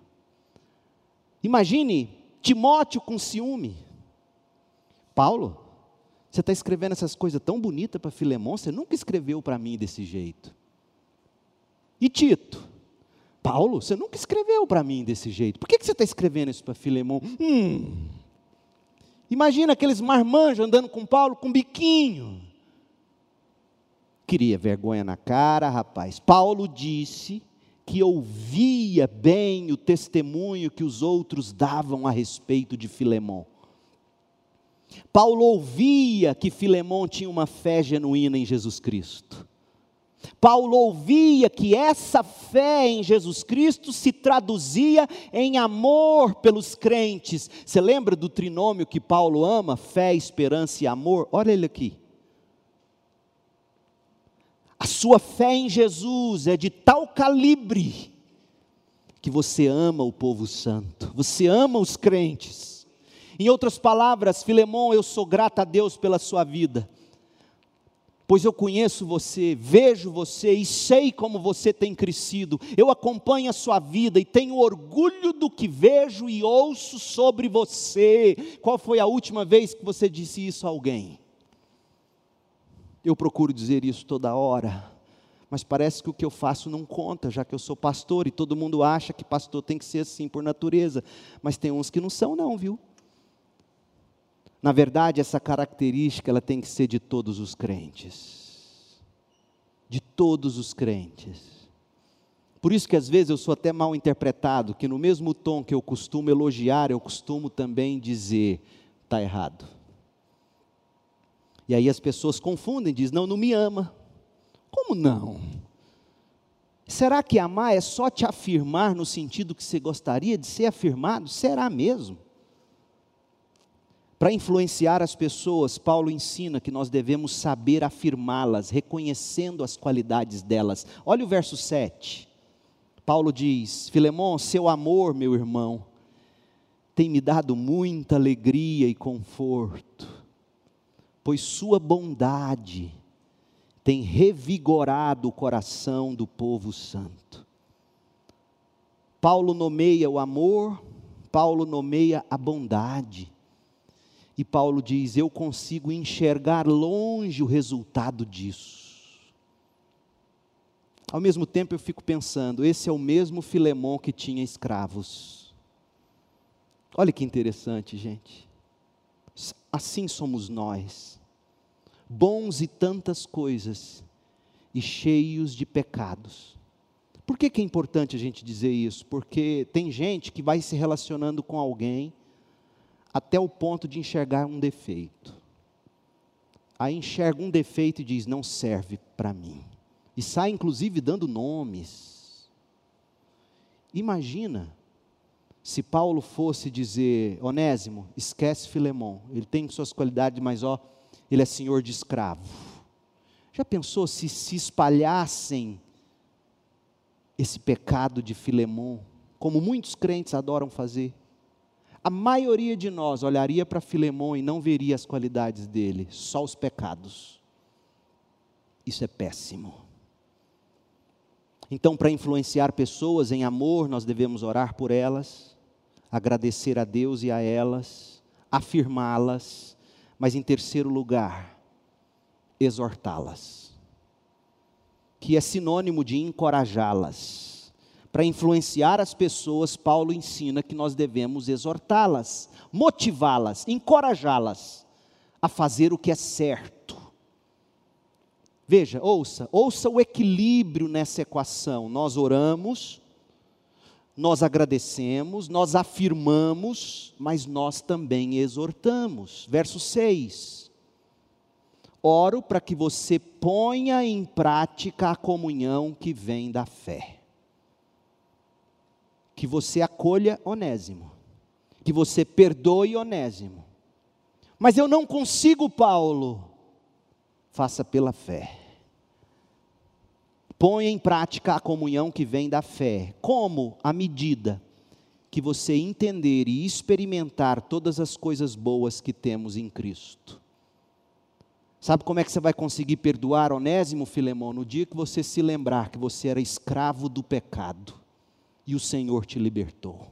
Imagine Timóteo com ciúme. Paulo, você está escrevendo essas coisas tão bonitas para Filemão, você nunca escreveu para mim desse jeito. E Tito, Paulo, você nunca escreveu para mim desse jeito. Por que, que você está escrevendo isso para Filemão? Hum. Imagina aqueles marmanjos andando com Paulo com biquinho. Queria vergonha na cara, rapaz. Paulo disse que ouvia bem o testemunho que os outros davam a respeito de Filemão. Paulo ouvia que Filemão tinha uma fé genuína em Jesus Cristo. Paulo ouvia que essa fé em Jesus Cristo se traduzia em amor pelos crentes. Você lembra do trinômio que Paulo ama? Fé, esperança e amor? Olha ele aqui. A sua fé em Jesus é de tal calibre que você ama o povo santo, você ama os crentes. Em outras palavras, Filemão, eu sou grata a Deus pela sua vida, pois eu conheço você, vejo você e sei como você tem crescido. Eu acompanho a sua vida e tenho orgulho do que vejo e ouço sobre você. Qual foi a última vez que você disse isso a alguém? Eu procuro dizer isso toda hora, mas parece que o que eu faço não conta, já que eu sou pastor e todo mundo acha que pastor tem que ser assim por natureza, mas tem uns que não são, não, viu? Na verdade, essa característica ela tem que ser de todos os crentes. De todos os crentes. Por isso que às vezes eu sou até mal interpretado, que no mesmo tom que eu costumo elogiar, eu costumo também dizer, está errado. E aí as pessoas confundem, dizem: não, não me ama. Como não? Será que amar é só te afirmar no sentido que você gostaria de ser afirmado? Será mesmo? Para influenciar as pessoas, Paulo ensina que nós devemos saber afirmá-las, reconhecendo as qualidades delas. Olha o verso 7. Paulo diz: Filemão, seu amor, meu irmão, tem me dado muita alegria e conforto pois Sua bondade tem revigorado o coração do povo santo. Paulo nomeia o amor, Paulo nomeia a bondade. E Paulo diz: Eu consigo enxergar longe o resultado disso. Ao mesmo tempo eu fico pensando, esse é o mesmo Filemão que tinha escravos. Olha que interessante, gente. Assim somos nós, bons e tantas coisas, e cheios de pecados. Por que, que é importante a gente dizer isso? Porque tem gente que vai se relacionando com alguém até o ponto de enxergar um defeito. Aí enxerga um defeito e diz: não serve para mim. E sai inclusive dando nomes. Imagina se Paulo fosse dizer, Onésimo, esquece Filemão, ele tem suas qualidades, mas ó, ele é senhor de escravo. Já pensou se se espalhassem esse pecado de Filemão, como muitos crentes adoram fazer? A maioria de nós olharia para Filemão e não veria as qualidades dele, só os pecados. Isso é péssimo. Então, para influenciar pessoas em amor, nós devemos orar por elas, agradecer a Deus e a elas, afirmá-las, mas em terceiro lugar, exortá-las, que é sinônimo de encorajá-las. para influenciar as pessoas, Paulo ensina que nós devemos exortá-las, motivá-las, encorajá-las a fazer o que é certo. Veja, ouça, ouça o equilíbrio nessa equação. Nós oramos, nós agradecemos, nós afirmamos, mas nós também exortamos. Verso 6. Oro para que você ponha em prática a comunhão que vem da fé que você acolha Onésimo, que você perdoe Onésimo. Mas eu não consigo, Paulo. Faça pela fé. Ponha em prática a comunhão que vem da fé. Como? À medida que você entender e experimentar todas as coisas boas que temos em Cristo. Sabe como é que você vai conseguir perdoar Onésimo, Filemão? No dia que você se lembrar que você era escravo do pecado e o Senhor te libertou.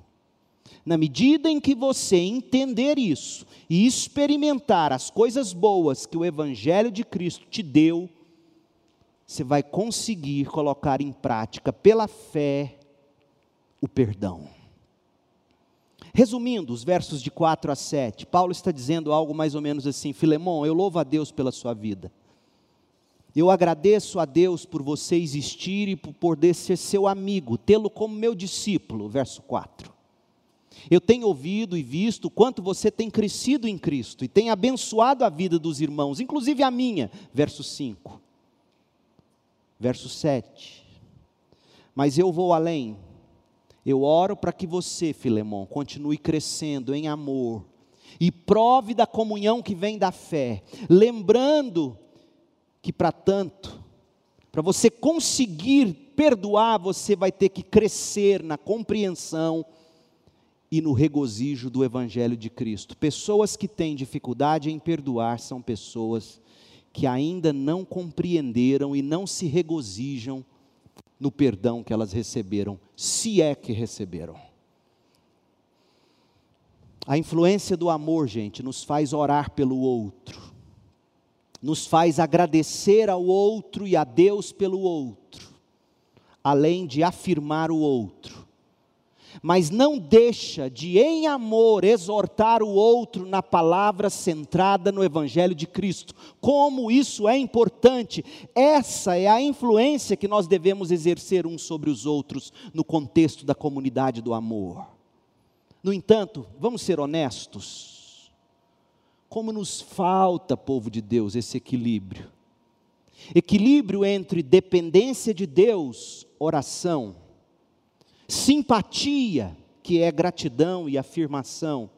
Na medida em que você entender isso e experimentar as coisas boas que o Evangelho de Cristo te deu, você vai conseguir colocar em prática, pela fé, o perdão. Resumindo os versos de 4 a 7, Paulo está dizendo algo mais ou menos assim: Filemão, eu louvo a Deus pela sua vida. Eu agradeço a Deus por você existir e por poder ser seu amigo, tê-lo como meu discípulo. Verso 4. Eu tenho ouvido e visto quanto você tem crescido em Cristo e tem abençoado a vida dos irmãos, inclusive a minha. Verso 5. Verso 7. Mas eu vou além. Eu oro para que você, Filemão, continue crescendo em amor e prove da comunhão que vem da fé, lembrando que para tanto, para você conseguir perdoar, você vai ter que crescer na compreensão e no regozijo do Evangelho de Cristo. Pessoas que têm dificuldade em perdoar são pessoas que ainda não compreenderam e não se regozijam no perdão que elas receberam, se é que receberam. A influência do amor, gente, nos faz orar pelo outro nos faz agradecer ao outro e a Deus pelo outro, além de afirmar o outro. Mas não deixa de, em amor, exortar o outro na palavra centrada no Evangelho de Cristo. Como isso é importante, essa é a influência que nós devemos exercer uns sobre os outros no contexto da comunidade do amor. No entanto, vamos ser honestos, como nos falta, povo de Deus, esse equilíbrio. Equilíbrio entre dependência de Deus, oração, simpatia, que é gratidão e afirmação,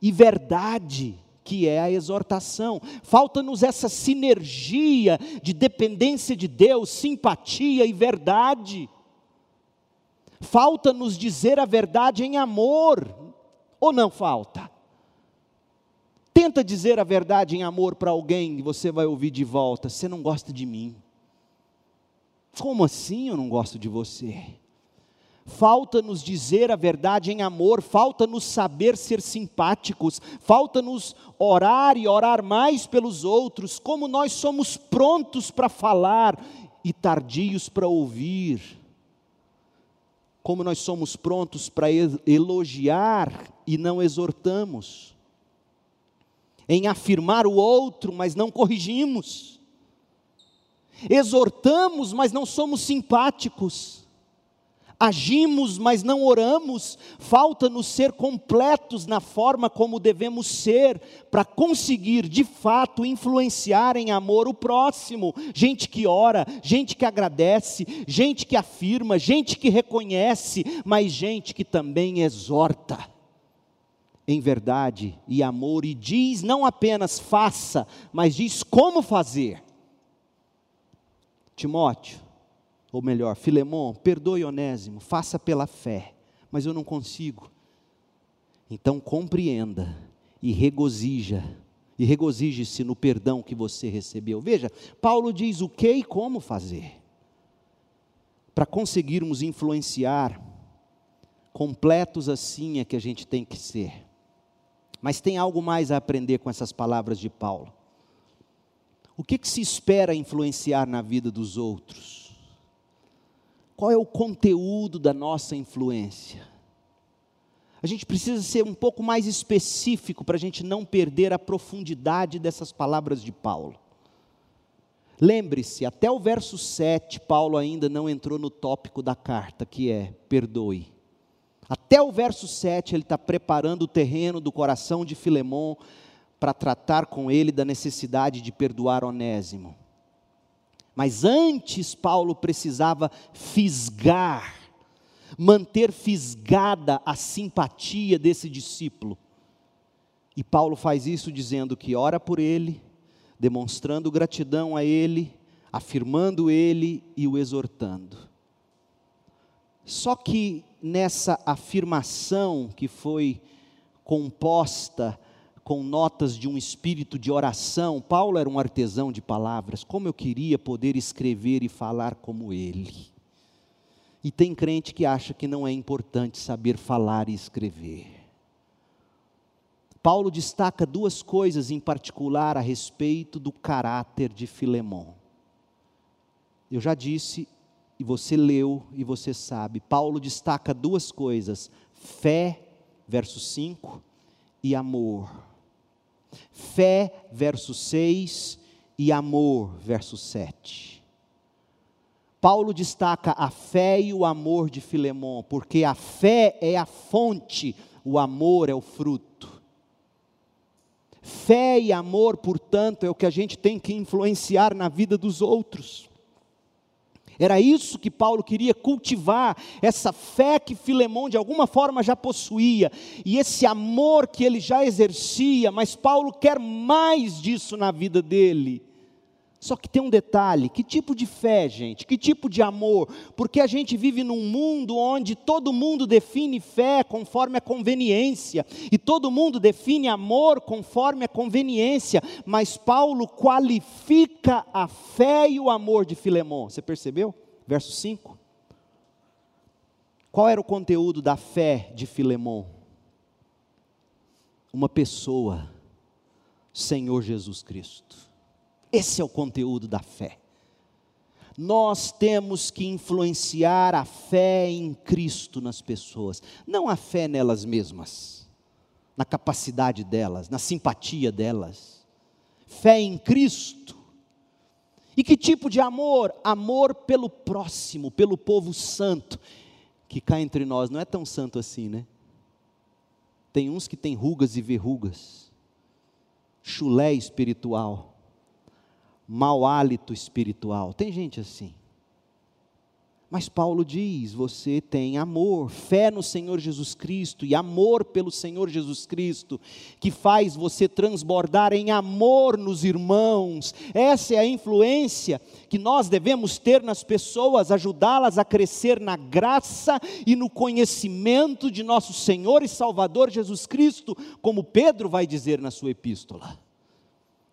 e verdade, que é a exortação. Falta-nos essa sinergia de dependência de Deus, simpatia e verdade. Falta-nos dizer a verdade em amor, ou não falta? Tenta dizer a verdade em amor para alguém e você vai ouvir de volta: você não gosta de mim. Como assim eu não gosto de você? Falta-nos dizer a verdade em amor, falta-nos saber ser simpáticos, falta-nos orar e orar mais pelos outros, como nós somos prontos para falar e tardios para ouvir, como nós somos prontos para elogiar e não exortamos em afirmar o outro, mas não corrigimos. Exortamos, mas não somos simpáticos. Agimos, mas não oramos. Falta-nos ser completos na forma como devemos ser, para conseguir de fato influenciar em amor o próximo. Gente que ora, gente que agradece, gente que afirma, gente que reconhece, mas gente que também exorta em verdade e amor, e diz não apenas faça, mas diz como fazer. Timóteo, ou melhor, Filemão, perdoe Onésimo, faça pela fé, mas eu não consigo. Então compreenda e regozija, e regozije-se no perdão que você recebeu. Veja, Paulo diz o que e como fazer. Para conseguirmos influenciar, completos assim é que a gente tem que ser. Mas tem algo mais a aprender com essas palavras de Paulo. O que, que se espera influenciar na vida dos outros? Qual é o conteúdo da nossa influência? A gente precisa ser um pouco mais específico para a gente não perder a profundidade dessas palavras de Paulo. Lembre-se, até o verso 7, Paulo ainda não entrou no tópico da carta, que é perdoe. Até o verso 7, ele está preparando o terreno do coração de Filemão para tratar com ele da necessidade de perdoar Onésimo. Mas antes, Paulo precisava fisgar, manter fisgada a simpatia desse discípulo. E Paulo faz isso dizendo que ora por ele, demonstrando gratidão a ele, afirmando ele e o exortando. Só que nessa afirmação que foi composta com notas de um espírito de oração. Paulo era um artesão de palavras. Como eu queria poder escrever e falar como ele. E tem crente que acha que não é importante saber falar e escrever. Paulo destaca duas coisas em particular a respeito do caráter de Filemão. Eu já disse e você leu e você sabe, Paulo destaca duas coisas: fé, verso 5, e amor. Fé, verso 6, e amor, verso 7. Paulo destaca a fé e o amor de Filemão, porque a fé é a fonte, o amor é o fruto. Fé e amor, portanto, é o que a gente tem que influenciar na vida dos outros. Era isso que Paulo queria cultivar, essa fé que Filemão de alguma forma já possuía, e esse amor que ele já exercia, mas Paulo quer mais disso na vida dele. Só que tem um detalhe: que tipo de fé, gente? Que tipo de amor? Porque a gente vive num mundo onde todo mundo define fé conforme a conveniência, e todo mundo define amor conforme a conveniência, mas Paulo qualifica a fé e o amor de Filemão. Você percebeu? Verso 5. Qual era o conteúdo da fé de Filemão? Uma pessoa, Senhor Jesus Cristo. Esse é o conteúdo da fé. Nós temos que influenciar a fé em Cristo nas pessoas, não a fé nelas mesmas, na capacidade delas, na simpatia delas. Fé em Cristo. E que tipo de amor? Amor pelo próximo, pelo povo santo, que cá entre nós não é tão santo assim, né? Tem uns que têm rugas e verrugas, chulé espiritual mau hálito espiritual. Tem gente assim. Mas Paulo diz: você tem amor, fé no Senhor Jesus Cristo e amor pelo Senhor Jesus Cristo, que faz você transbordar em amor nos irmãos. Essa é a influência que nós devemos ter nas pessoas, ajudá-las a crescer na graça e no conhecimento de nosso Senhor e Salvador Jesus Cristo, como Pedro vai dizer na sua epístola.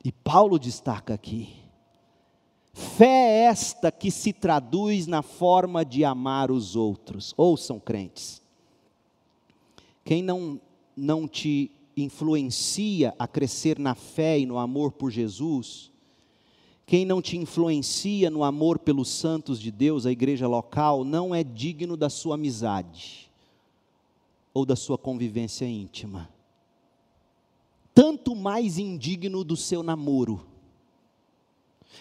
E Paulo destaca aqui Fé é esta que se traduz na forma de amar os outros. Ouçam, crentes. Quem não, não te influencia a crescer na fé e no amor por Jesus, quem não te influencia no amor pelos santos de Deus, a igreja local, não é digno da sua amizade ou da sua convivência íntima. Tanto mais indigno do seu namoro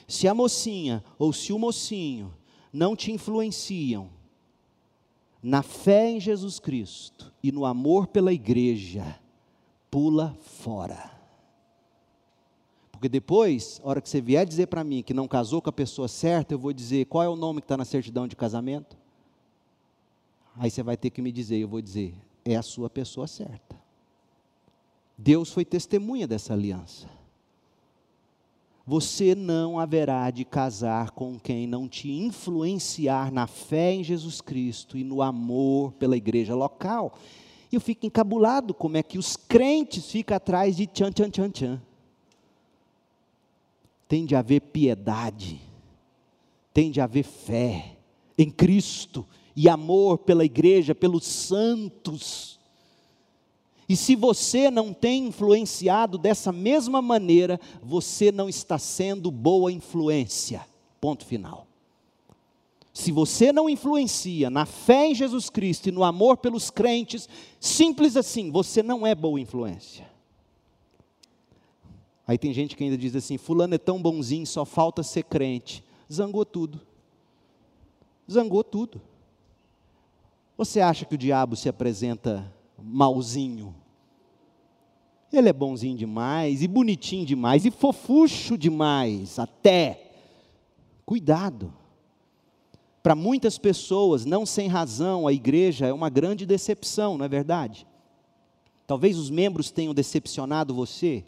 se a mocinha ou se o mocinho não te influenciam na fé em Jesus Cristo e no amor pela igreja, pula fora. Porque depois, a hora que você vier dizer para mim que não casou com a pessoa certa, eu vou dizer qual é o nome que está na certidão de casamento. Aí você vai ter que me dizer, eu vou dizer, é a sua pessoa certa. Deus foi testemunha dessa aliança você não haverá de casar com quem não te influenciar na fé em Jesus Cristo e no amor pela igreja local. E eu fico encabulado como é que os crentes ficam atrás de tchan, tchan, tchan, tchan. Tem de haver piedade, tem de haver fé em Cristo e amor pela igreja, pelos santos. E se você não tem influenciado dessa mesma maneira, você não está sendo boa influência. Ponto final. Se você não influencia na fé em Jesus Cristo e no amor pelos crentes, simples assim, você não é boa influência. Aí tem gente que ainda diz assim: Fulano é tão bonzinho, só falta ser crente. Zangou tudo. Zangou tudo. Você acha que o diabo se apresenta malzinho? Ele é bonzinho demais, e bonitinho demais, e fofucho demais, até. Cuidado. Para muitas pessoas, não sem razão, a igreja é uma grande decepção, não é verdade? Talvez os membros tenham decepcionado você,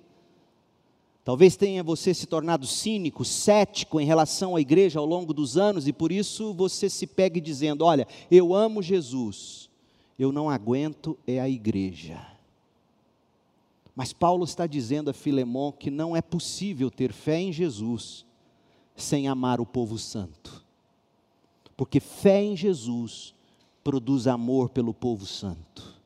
Talvez tenha você se tornado cínico, cético em relação à igreja ao longo dos anos e por isso você se pegue dizendo: Olha, eu amo Jesus, eu não aguento é a igreja. Mas Paulo está dizendo a Filemão que não é possível ter fé em Jesus sem amar o povo santo, porque fé em Jesus produz amor pelo povo santo.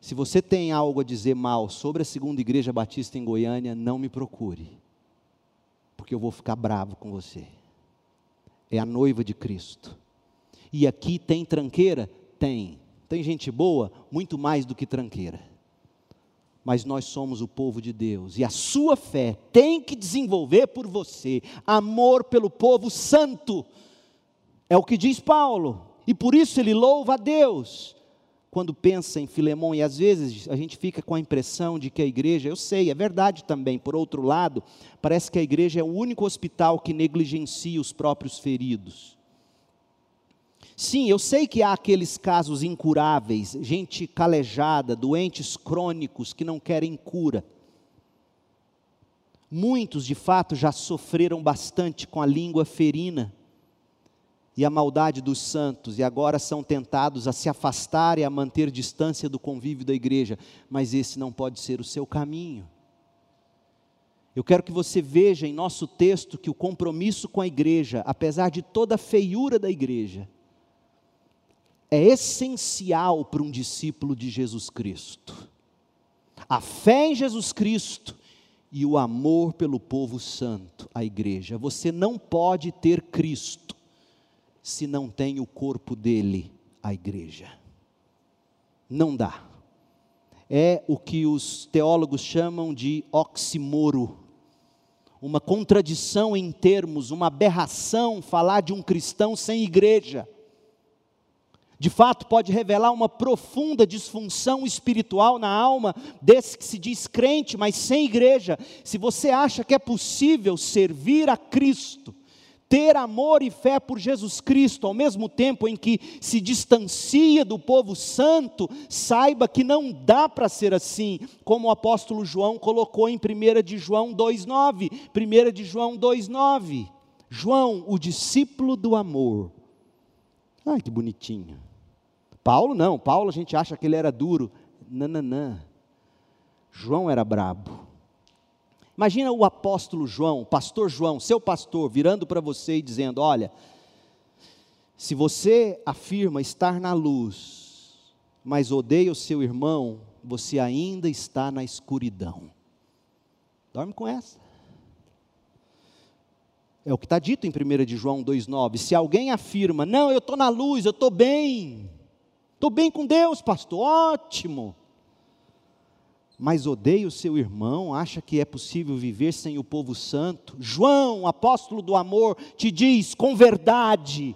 Se você tem algo a dizer mal sobre a segunda igreja batista em Goiânia, não me procure, porque eu vou ficar bravo com você. É a noiva de Cristo. E aqui tem tranqueira? Tem. Tem gente boa? Muito mais do que tranqueira. Mas nós somos o povo de Deus, e a sua fé tem que desenvolver por você amor pelo povo santo. É o que diz Paulo, e por isso ele louva a Deus quando pensa em Filemão, e às vezes a gente fica com a impressão de que a igreja, eu sei, é verdade também, por outro lado, parece que a igreja é o único hospital que negligencia os próprios feridos. Sim, eu sei que há aqueles casos incuráveis, gente calejada, doentes crônicos que não querem cura. Muitos, de fato, já sofreram bastante com a língua ferina e a maldade dos santos, e agora são tentados a se afastar e a manter distância do convívio da igreja, mas esse não pode ser o seu caminho. Eu quero que você veja em nosso texto que o compromisso com a igreja, apesar de toda a feiura da igreja, é essencial para um discípulo de Jesus Cristo. A fé em Jesus Cristo e o amor pelo povo santo, a igreja. Você não pode ter Cristo se não tem o corpo dele, a igreja. Não dá. É o que os teólogos chamam de oximoro, uma contradição em termos, uma aberração falar de um cristão sem igreja. De fato, pode revelar uma profunda disfunção espiritual na alma desse que se diz crente, mas sem igreja. Se você acha que é possível servir a Cristo, ter amor e fé por Jesus Cristo, ao mesmo tempo em que se distancia do povo santo, saiba que não dá para ser assim, como o apóstolo João colocou em 1 de João 2,9. 1 de João 2,9. João, o discípulo do amor. Ai, que bonitinho. Paulo não, Paulo a gente acha que ele era duro. Nananã. João era brabo. Imagina o apóstolo João, o pastor João, seu pastor, virando para você e dizendo: Olha, se você afirma estar na luz, mas odeia o seu irmão, você ainda está na escuridão. Dorme com essa. É o que está dito em 1 de João 2,9. Se alguém afirma, não, eu estou na luz, eu estou bem, estou bem com Deus, pastor, ótimo mas odeia o seu irmão, acha que é possível viver sem o povo santo. João, apóstolo do amor, te diz com verdade: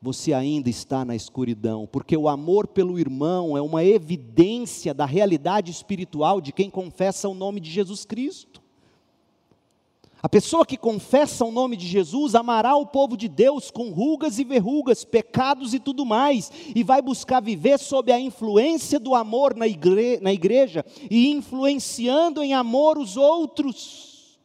você ainda está na escuridão, porque o amor pelo irmão é uma evidência da realidade espiritual de quem confessa o nome de Jesus Cristo. A pessoa que confessa o nome de Jesus amará o povo de Deus com rugas e verrugas, pecados e tudo mais, e vai buscar viver sob a influência do amor na, igre na igreja e influenciando em amor os outros.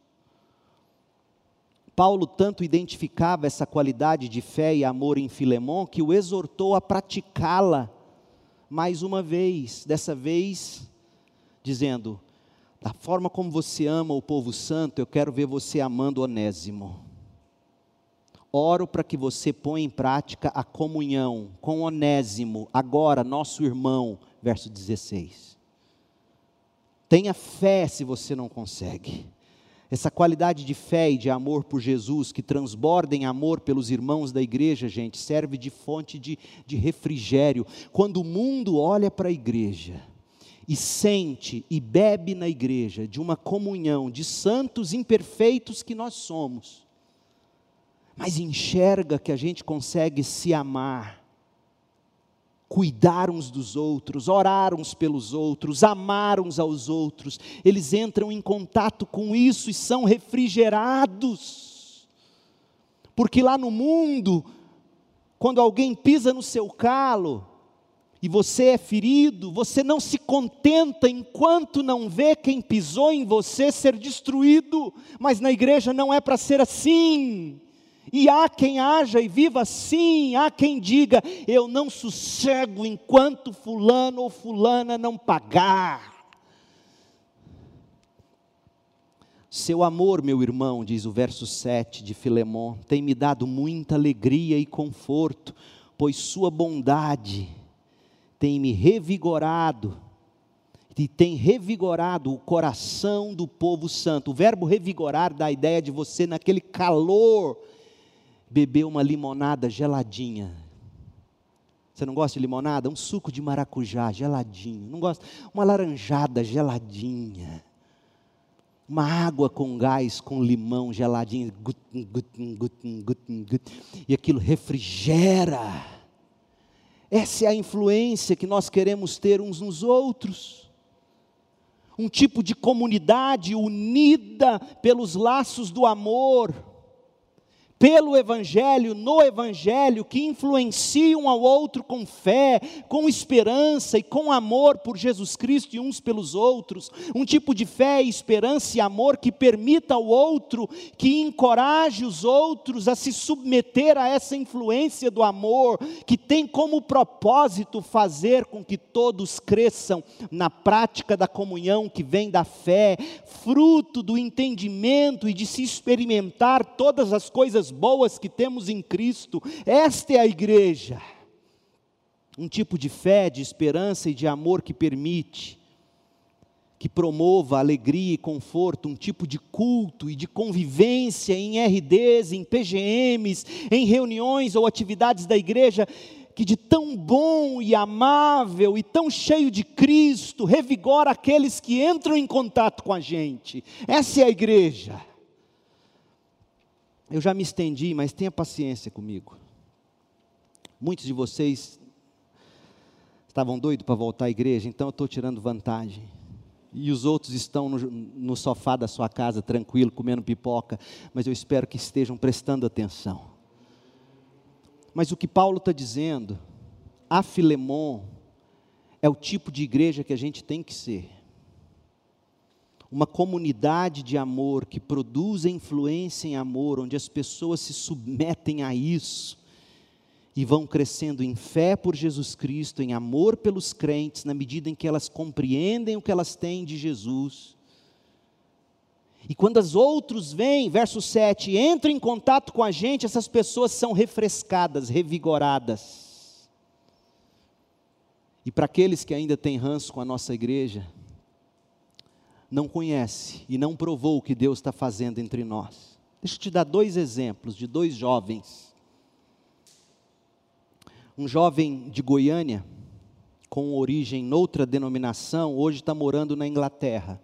Paulo tanto identificava essa qualidade de fé e amor em Filemão que o exortou a praticá-la mais uma vez, dessa vez dizendo: da forma como você ama o povo santo, eu quero ver você amando Onésimo. Oro para que você ponha em prática a comunhão com Onésimo, agora nosso irmão, verso 16. Tenha fé se você não consegue. Essa qualidade de fé e de amor por Jesus, que transborda em amor pelos irmãos da igreja, gente, serve de fonte de, de refrigério. Quando o mundo olha para a igreja e sente e bebe na igreja de uma comunhão de santos imperfeitos que nós somos, mas enxerga que a gente consegue se amar, cuidar uns dos outros, orar uns pelos outros, amar uns aos outros, eles entram em contato com isso e são refrigerados. Porque lá no mundo, quando alguém pisa no seu calo, e você é ferido, você não se contenta enquanto não vê quem pisou em você ser destruído, mas na igreja não é para ser assim. E há quem haja e viva assim, há quem diga: eu não sossego enquanto fulano ou fulana não pagar. Seu amor, meu irmão, diz o verso 7 de Filemão, tem me dado muita alegria e conforto, pois sua bondade tem me revigorado e tem revigorado o coração do povo santo. O verbo revigorar dá a ideia de você naquele calor beber uma limonada geladinha. Você não gosta de limonada? Um suco de maracujá geladinho. Não gosta? Uma laranjada geladinha. Uma água com gás, com limão geladinho. E aquilo refrigera. Essa é a influência que nós queremos ter uns nos outros. Um tipo de comunidade unida pelos laços do amor pelo Evangelho, no Evangelho, que influenciam ao outro com fé, com esperança e com amor por Jesus Cristo e uns pelos outros, um tipo de fé, esperança e amor que permita ao outro, que encoraje os outros a se submeter a essa influência do amor, que tem como propósito fazer com que todos cresçam na prática da comunhão que vem da fé, fruto do entendimento e de se experimentar todas as coisas coisas boas que temos em Cristo. Esta é a igreja. Um tipo de fé, de esperança e de amor que permite, que promova alegria e conforto, um tipo de culto e de convivência em RDs, em PGMs, em reuniões ou atividades da igreja, que de tão bom e amável e tão cheio de Cristo revigora aqueles que entram em contato com a gente. Essa é a igreja. Eu já me estendi, mas tenha paciência comigo. Muitos de vocês estavam doidos para voltar à igreja, então eu estou tirando vantagem. E os outros estão no, no sofá da sua casa, tranquilo, comendo pipoca, mas eu espero que estejam prestando atenção. Mas o que Paulo está dizendo, a Filemon, é o tipo de igreja que a gente tem que ser uma comunidade de amor que produz influência em amor, onde as pessoas se submetem a isso e vão crescendo em fé por Jesus Cristo, em amor pelos crentes, na medida em que elas compreendem o que elas têm de Jesus. E quando os outros vêm, verso 7, entram em contato com a gente, essas pessoas são refrescadas, revigoradas. E para aqueles que ainda têm ranço com a nossa igreja, não conhece e não provou o que Deus está fazendo entre nós. Deixa eu te dar dois exemplos de dois jovens. Um jovem de Goiânia, com origem noutra denominação, hoje está morando na Inglaterra.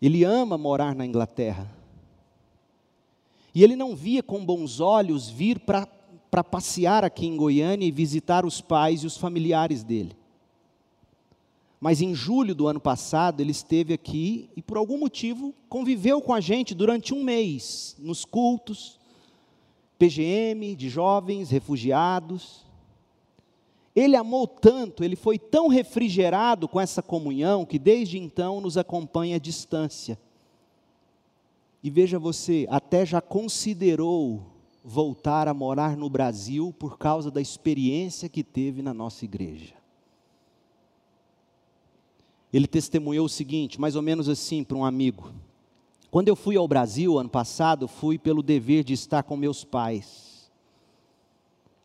Ele ama morar na Inglaterra. E ele não via com bons olhos vir para passear aqui em Goiânia e visitar os pais e os familiares dele. Mas em julho do ano passado, ele esteve aqui e, por algum motivo, conviveu com a gente durante um mês, nos cultos, PGM, de jovens, refugiados. Ele amou tanto, ele foi tão refrigerado com essa comunhão, que desde então nos acompanha à distância. E veja você, até já considerou voltar a morar no Brasil por causa da experiência que teve na nossa igreja. Ele testemunhou o seguinte, mais ou menos assim, para um amigo. Quando eu fui ao Brasil ano passado, fui pelo dever de estar com meus pais,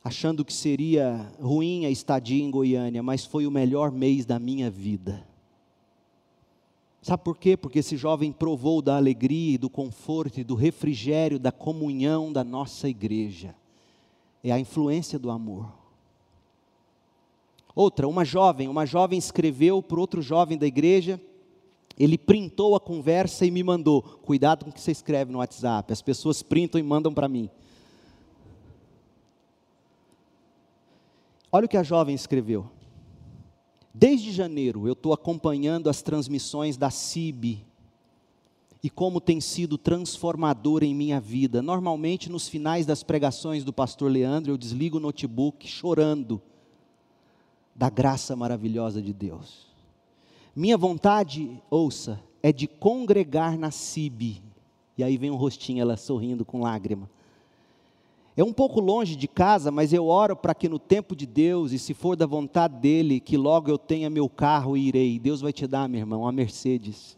achando que seria ruim a estadia em Goiânia, mas foi o melhor mês da minha vida. Sabe por quê? Porque esse jovem provou da alegria, do conforto do refrigério, da comunhão da nossa igreja. É a influência do amor. Outra, uma jovem, uma jovem escreveu para outro jovem da igreja, ele printou a conversa e me mandou. Cuidado com o que você escreve no WhatsApp, as pessoas printam e mandam para mim. Olha o que a jovem escreveu. Desde janeiro eu estou acompanhando as transmissões da CIB e como tem sido transformador em minha vida. Normalmente, nos finais das pregações do pastor Leandro, eu desligo o notebook chorando da graça maravilhosa de Deus. Minha vontade, ouça, é de congregar na CIB. E aí vem um rostinho, ela sorrindo com lágrima. É um pouco longe de casa, mas eu oro para que no tempo de Deus, e se for da vontade dEle, que logo eu tenha meu carro e irei. Deus vai te dar, meu irmão, uma Mercedes.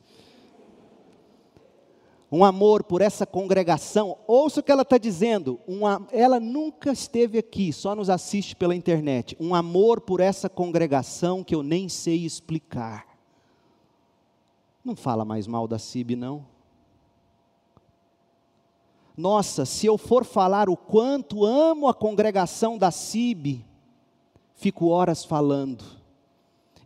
Um amor por essa congregação. Ouça o que ela está dizendo. Uma, ela nunca esteve aqui, só nos assiste pela internet. Um amor por essa congregação que eu nem sei explicar. Não fala mais mal da CIB, não. Nossa, se eu for falar o quanto amo a congregação da CIB, fico horas falando.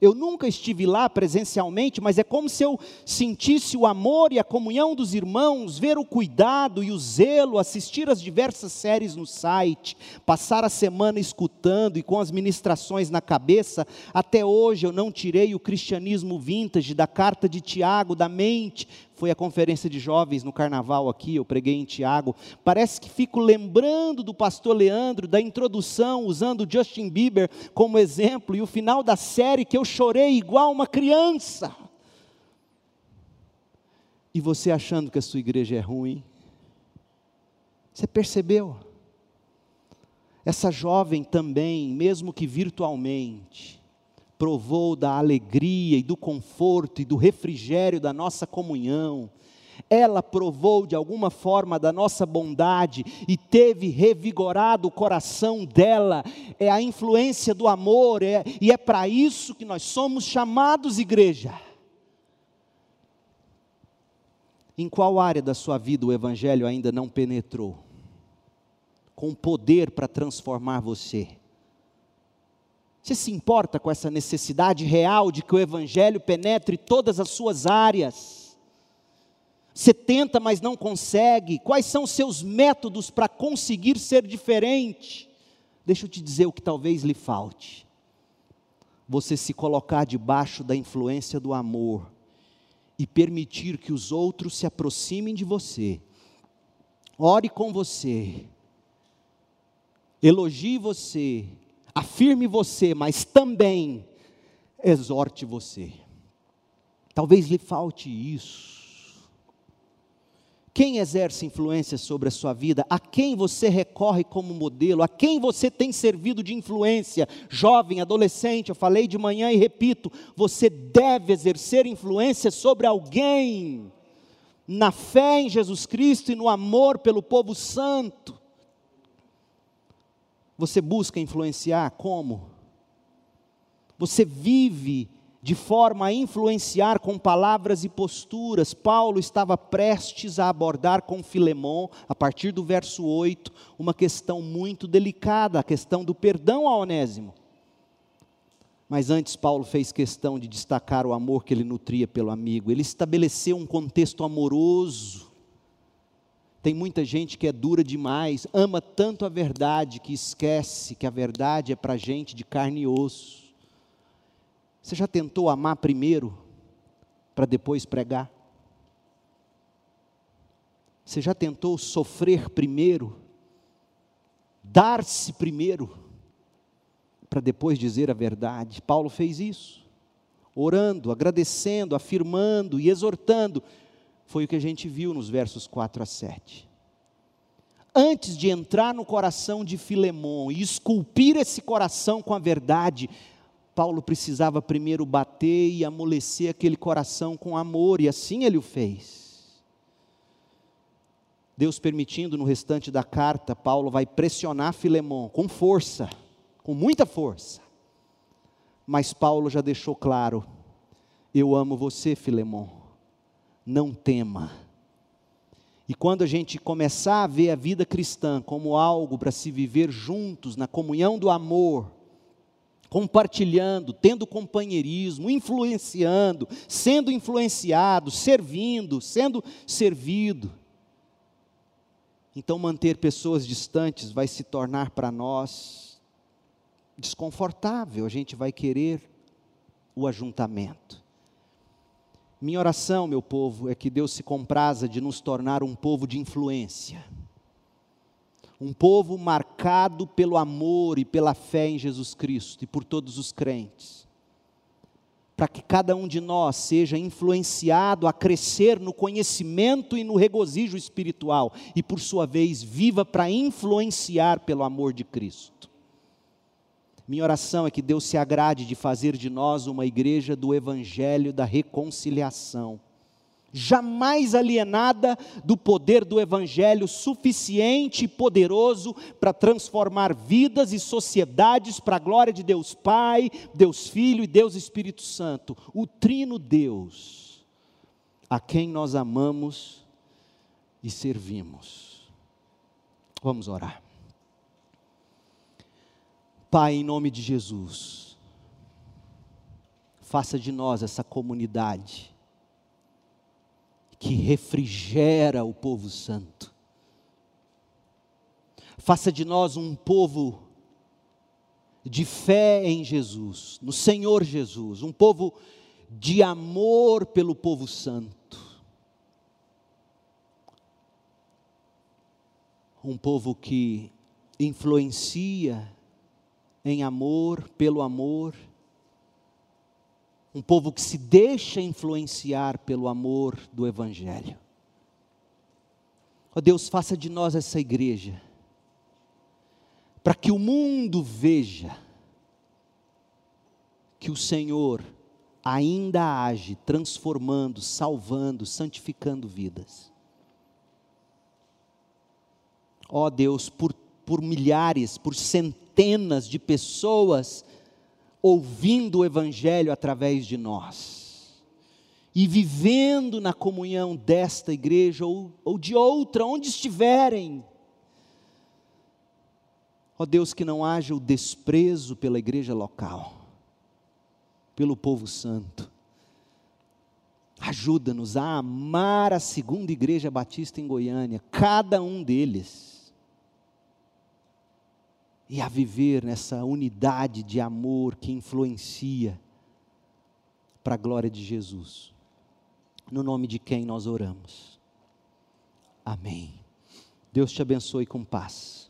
Eu nunca estive lá presencialmente, mas é como se eu sentisse o amor e a comunhão dos irmãos, ver o cuidado e o zelo, assistir as diversas séries no site, passar a semana escutando e com as ministrações na cabeça. Até hoje eu não tirei o cristianismo vintage da carta de Tiago da mente, foi a conferência de jovens no carnaval aqui, eu preguei em Tiago. Parece que fico lembrando do pastor Leandro, da introdução, usando Justin Bieber como exemplo, e o final da série que eu chorei igual uma criança. E você achando que a sua igreja é ruim? Você percebeu? Essa jovem também, mesmo que virtualmente, provou da alegria e do conforto e do refrigério da nossa comunhão. Ela provou de alguma forma da nossa bondade e teve revigorado o coração dela. É a influência do amor, é, e é para isso que nós somos chamados igreja. Em qual área da sua vida o Evangelho ainda não penetrou? Com poder para transformar você você se importa com essa necessidade real de que o Evangelho penetre todas as suas áreas? Você tenta, mas não consegue? Quais são os seus métodos para conseguir ser diferente? Deixa eu te dizer o que talvez lhe falte. Você se colocar debaixo da influência do amor e permitir que os outros se aproximem de você. Ore com você. Elogie você afirme você, mas também exorte você. Talvez lhe falte isso. Quem exerce influência sobre a sua vida? A quem você recorre como modelo? A quem você tem servido de influência? Jovem, adolescente, eu falei de manhã e repito: você deve exercer influência sobre alguém, na fé em Jesus Cristo e no amor pelo povo santo. Você busca influenciar como? Você vive de forma a influenciar com palavras e posturas. Paulo estava prestes a abordar com Filemon, a partir do verso 8, uma questão muito delicada, a questão do perdão a Onésimo. Mas antes, Paulo fez questão de destacar o amor que ele nutria pelo amigo. Ele estabeleceu um contexto amoroso tem muita gente que é dura demais, ama tanto a verdade que esquece que a verdade é para gente de carne e osso. Você já tentou amar primeiro para depois pregar? Você já tentou sofrer primeiro, dar-se primeiro, para depois dizer a verdade? Paulo fez isso, orando, agradecendo, afirmando e exortando foi o que a gente viu nos versos 4 a 7. Antes de entrar no coração de Filemon e esculpir esse coração com a verdade, Paulo precisava primeiro bater e amolecer aquele coração com amor, e assim ele o fez. Deus permitindo, no restante da carta, Paulo vai pressionar Filemon com força, com muita força. Mas Paulo já deixou claro: eu amo você, Filemon não tema. E quando a gente começar a ver a vida cristã como algo para se viver juntos, na comunhão do amor, compartilhando, tendo companheirismo, influenciando, sendo influenciado, servindo, sendo servido. Então, manter pessoas distantes vai se tornar para nós desconfortável, a gente vai querer o ajuntamento. Minha oração, meu povo, é que Deus se compraza de nos tornar um povo de influência um povo marcado pelo amor e pela fé em Jesus Cristo e por todos os crentes. Para que cada um de nós seja influenciado a crescer no conhecimento e no regozijo espiritual e, por sua vez, viva para influenciar pelo amor de Cristo. Minha oração é que Deus se agrade de fazer de nós uma igreja do Evangelho da reconciliação jamais alienada do poder do Evangelho suficiente e poderoso para transformar vidas e sociedades para a glória de Deus Pai, Deus Filho e Deus Espírito Santo, o Trino Deus, a quem nós amamos e servimos. Vamos orar. Pai, em nome de Jesus, faça de nós essa comunidade que refrigera o povo santo. Faça de nós um povo de fé em Jesus, no Senhor Jesus, um povo de amor pelo povo santo. Um povo que influencia em amor, pelo amor, um povo que se deixa influenciar pelo amor do Evangelho. Ó oh Deus, faça de nós essa igreja, para que o mundo veja que o Senhor ainda age, transformando, salvando, santificando vidas. Ó oh Deus, por, por milhares, por centenas de pessoas ouvindo o Evangelho através de nós e vivendo na comunhão desta igreja ou, ou de outra, onde estiverem. Ó Deus, que não haja o desprezo pela igreja local, pelo povo santo. Ajuda-nos a amar a segunda igreja batista em Goiânia, cada um deles e a viver nessa unidade de amor que influencia para a glória de Jesus. No nome de quem nós oramos. Amém. Deus te abençoe com paz.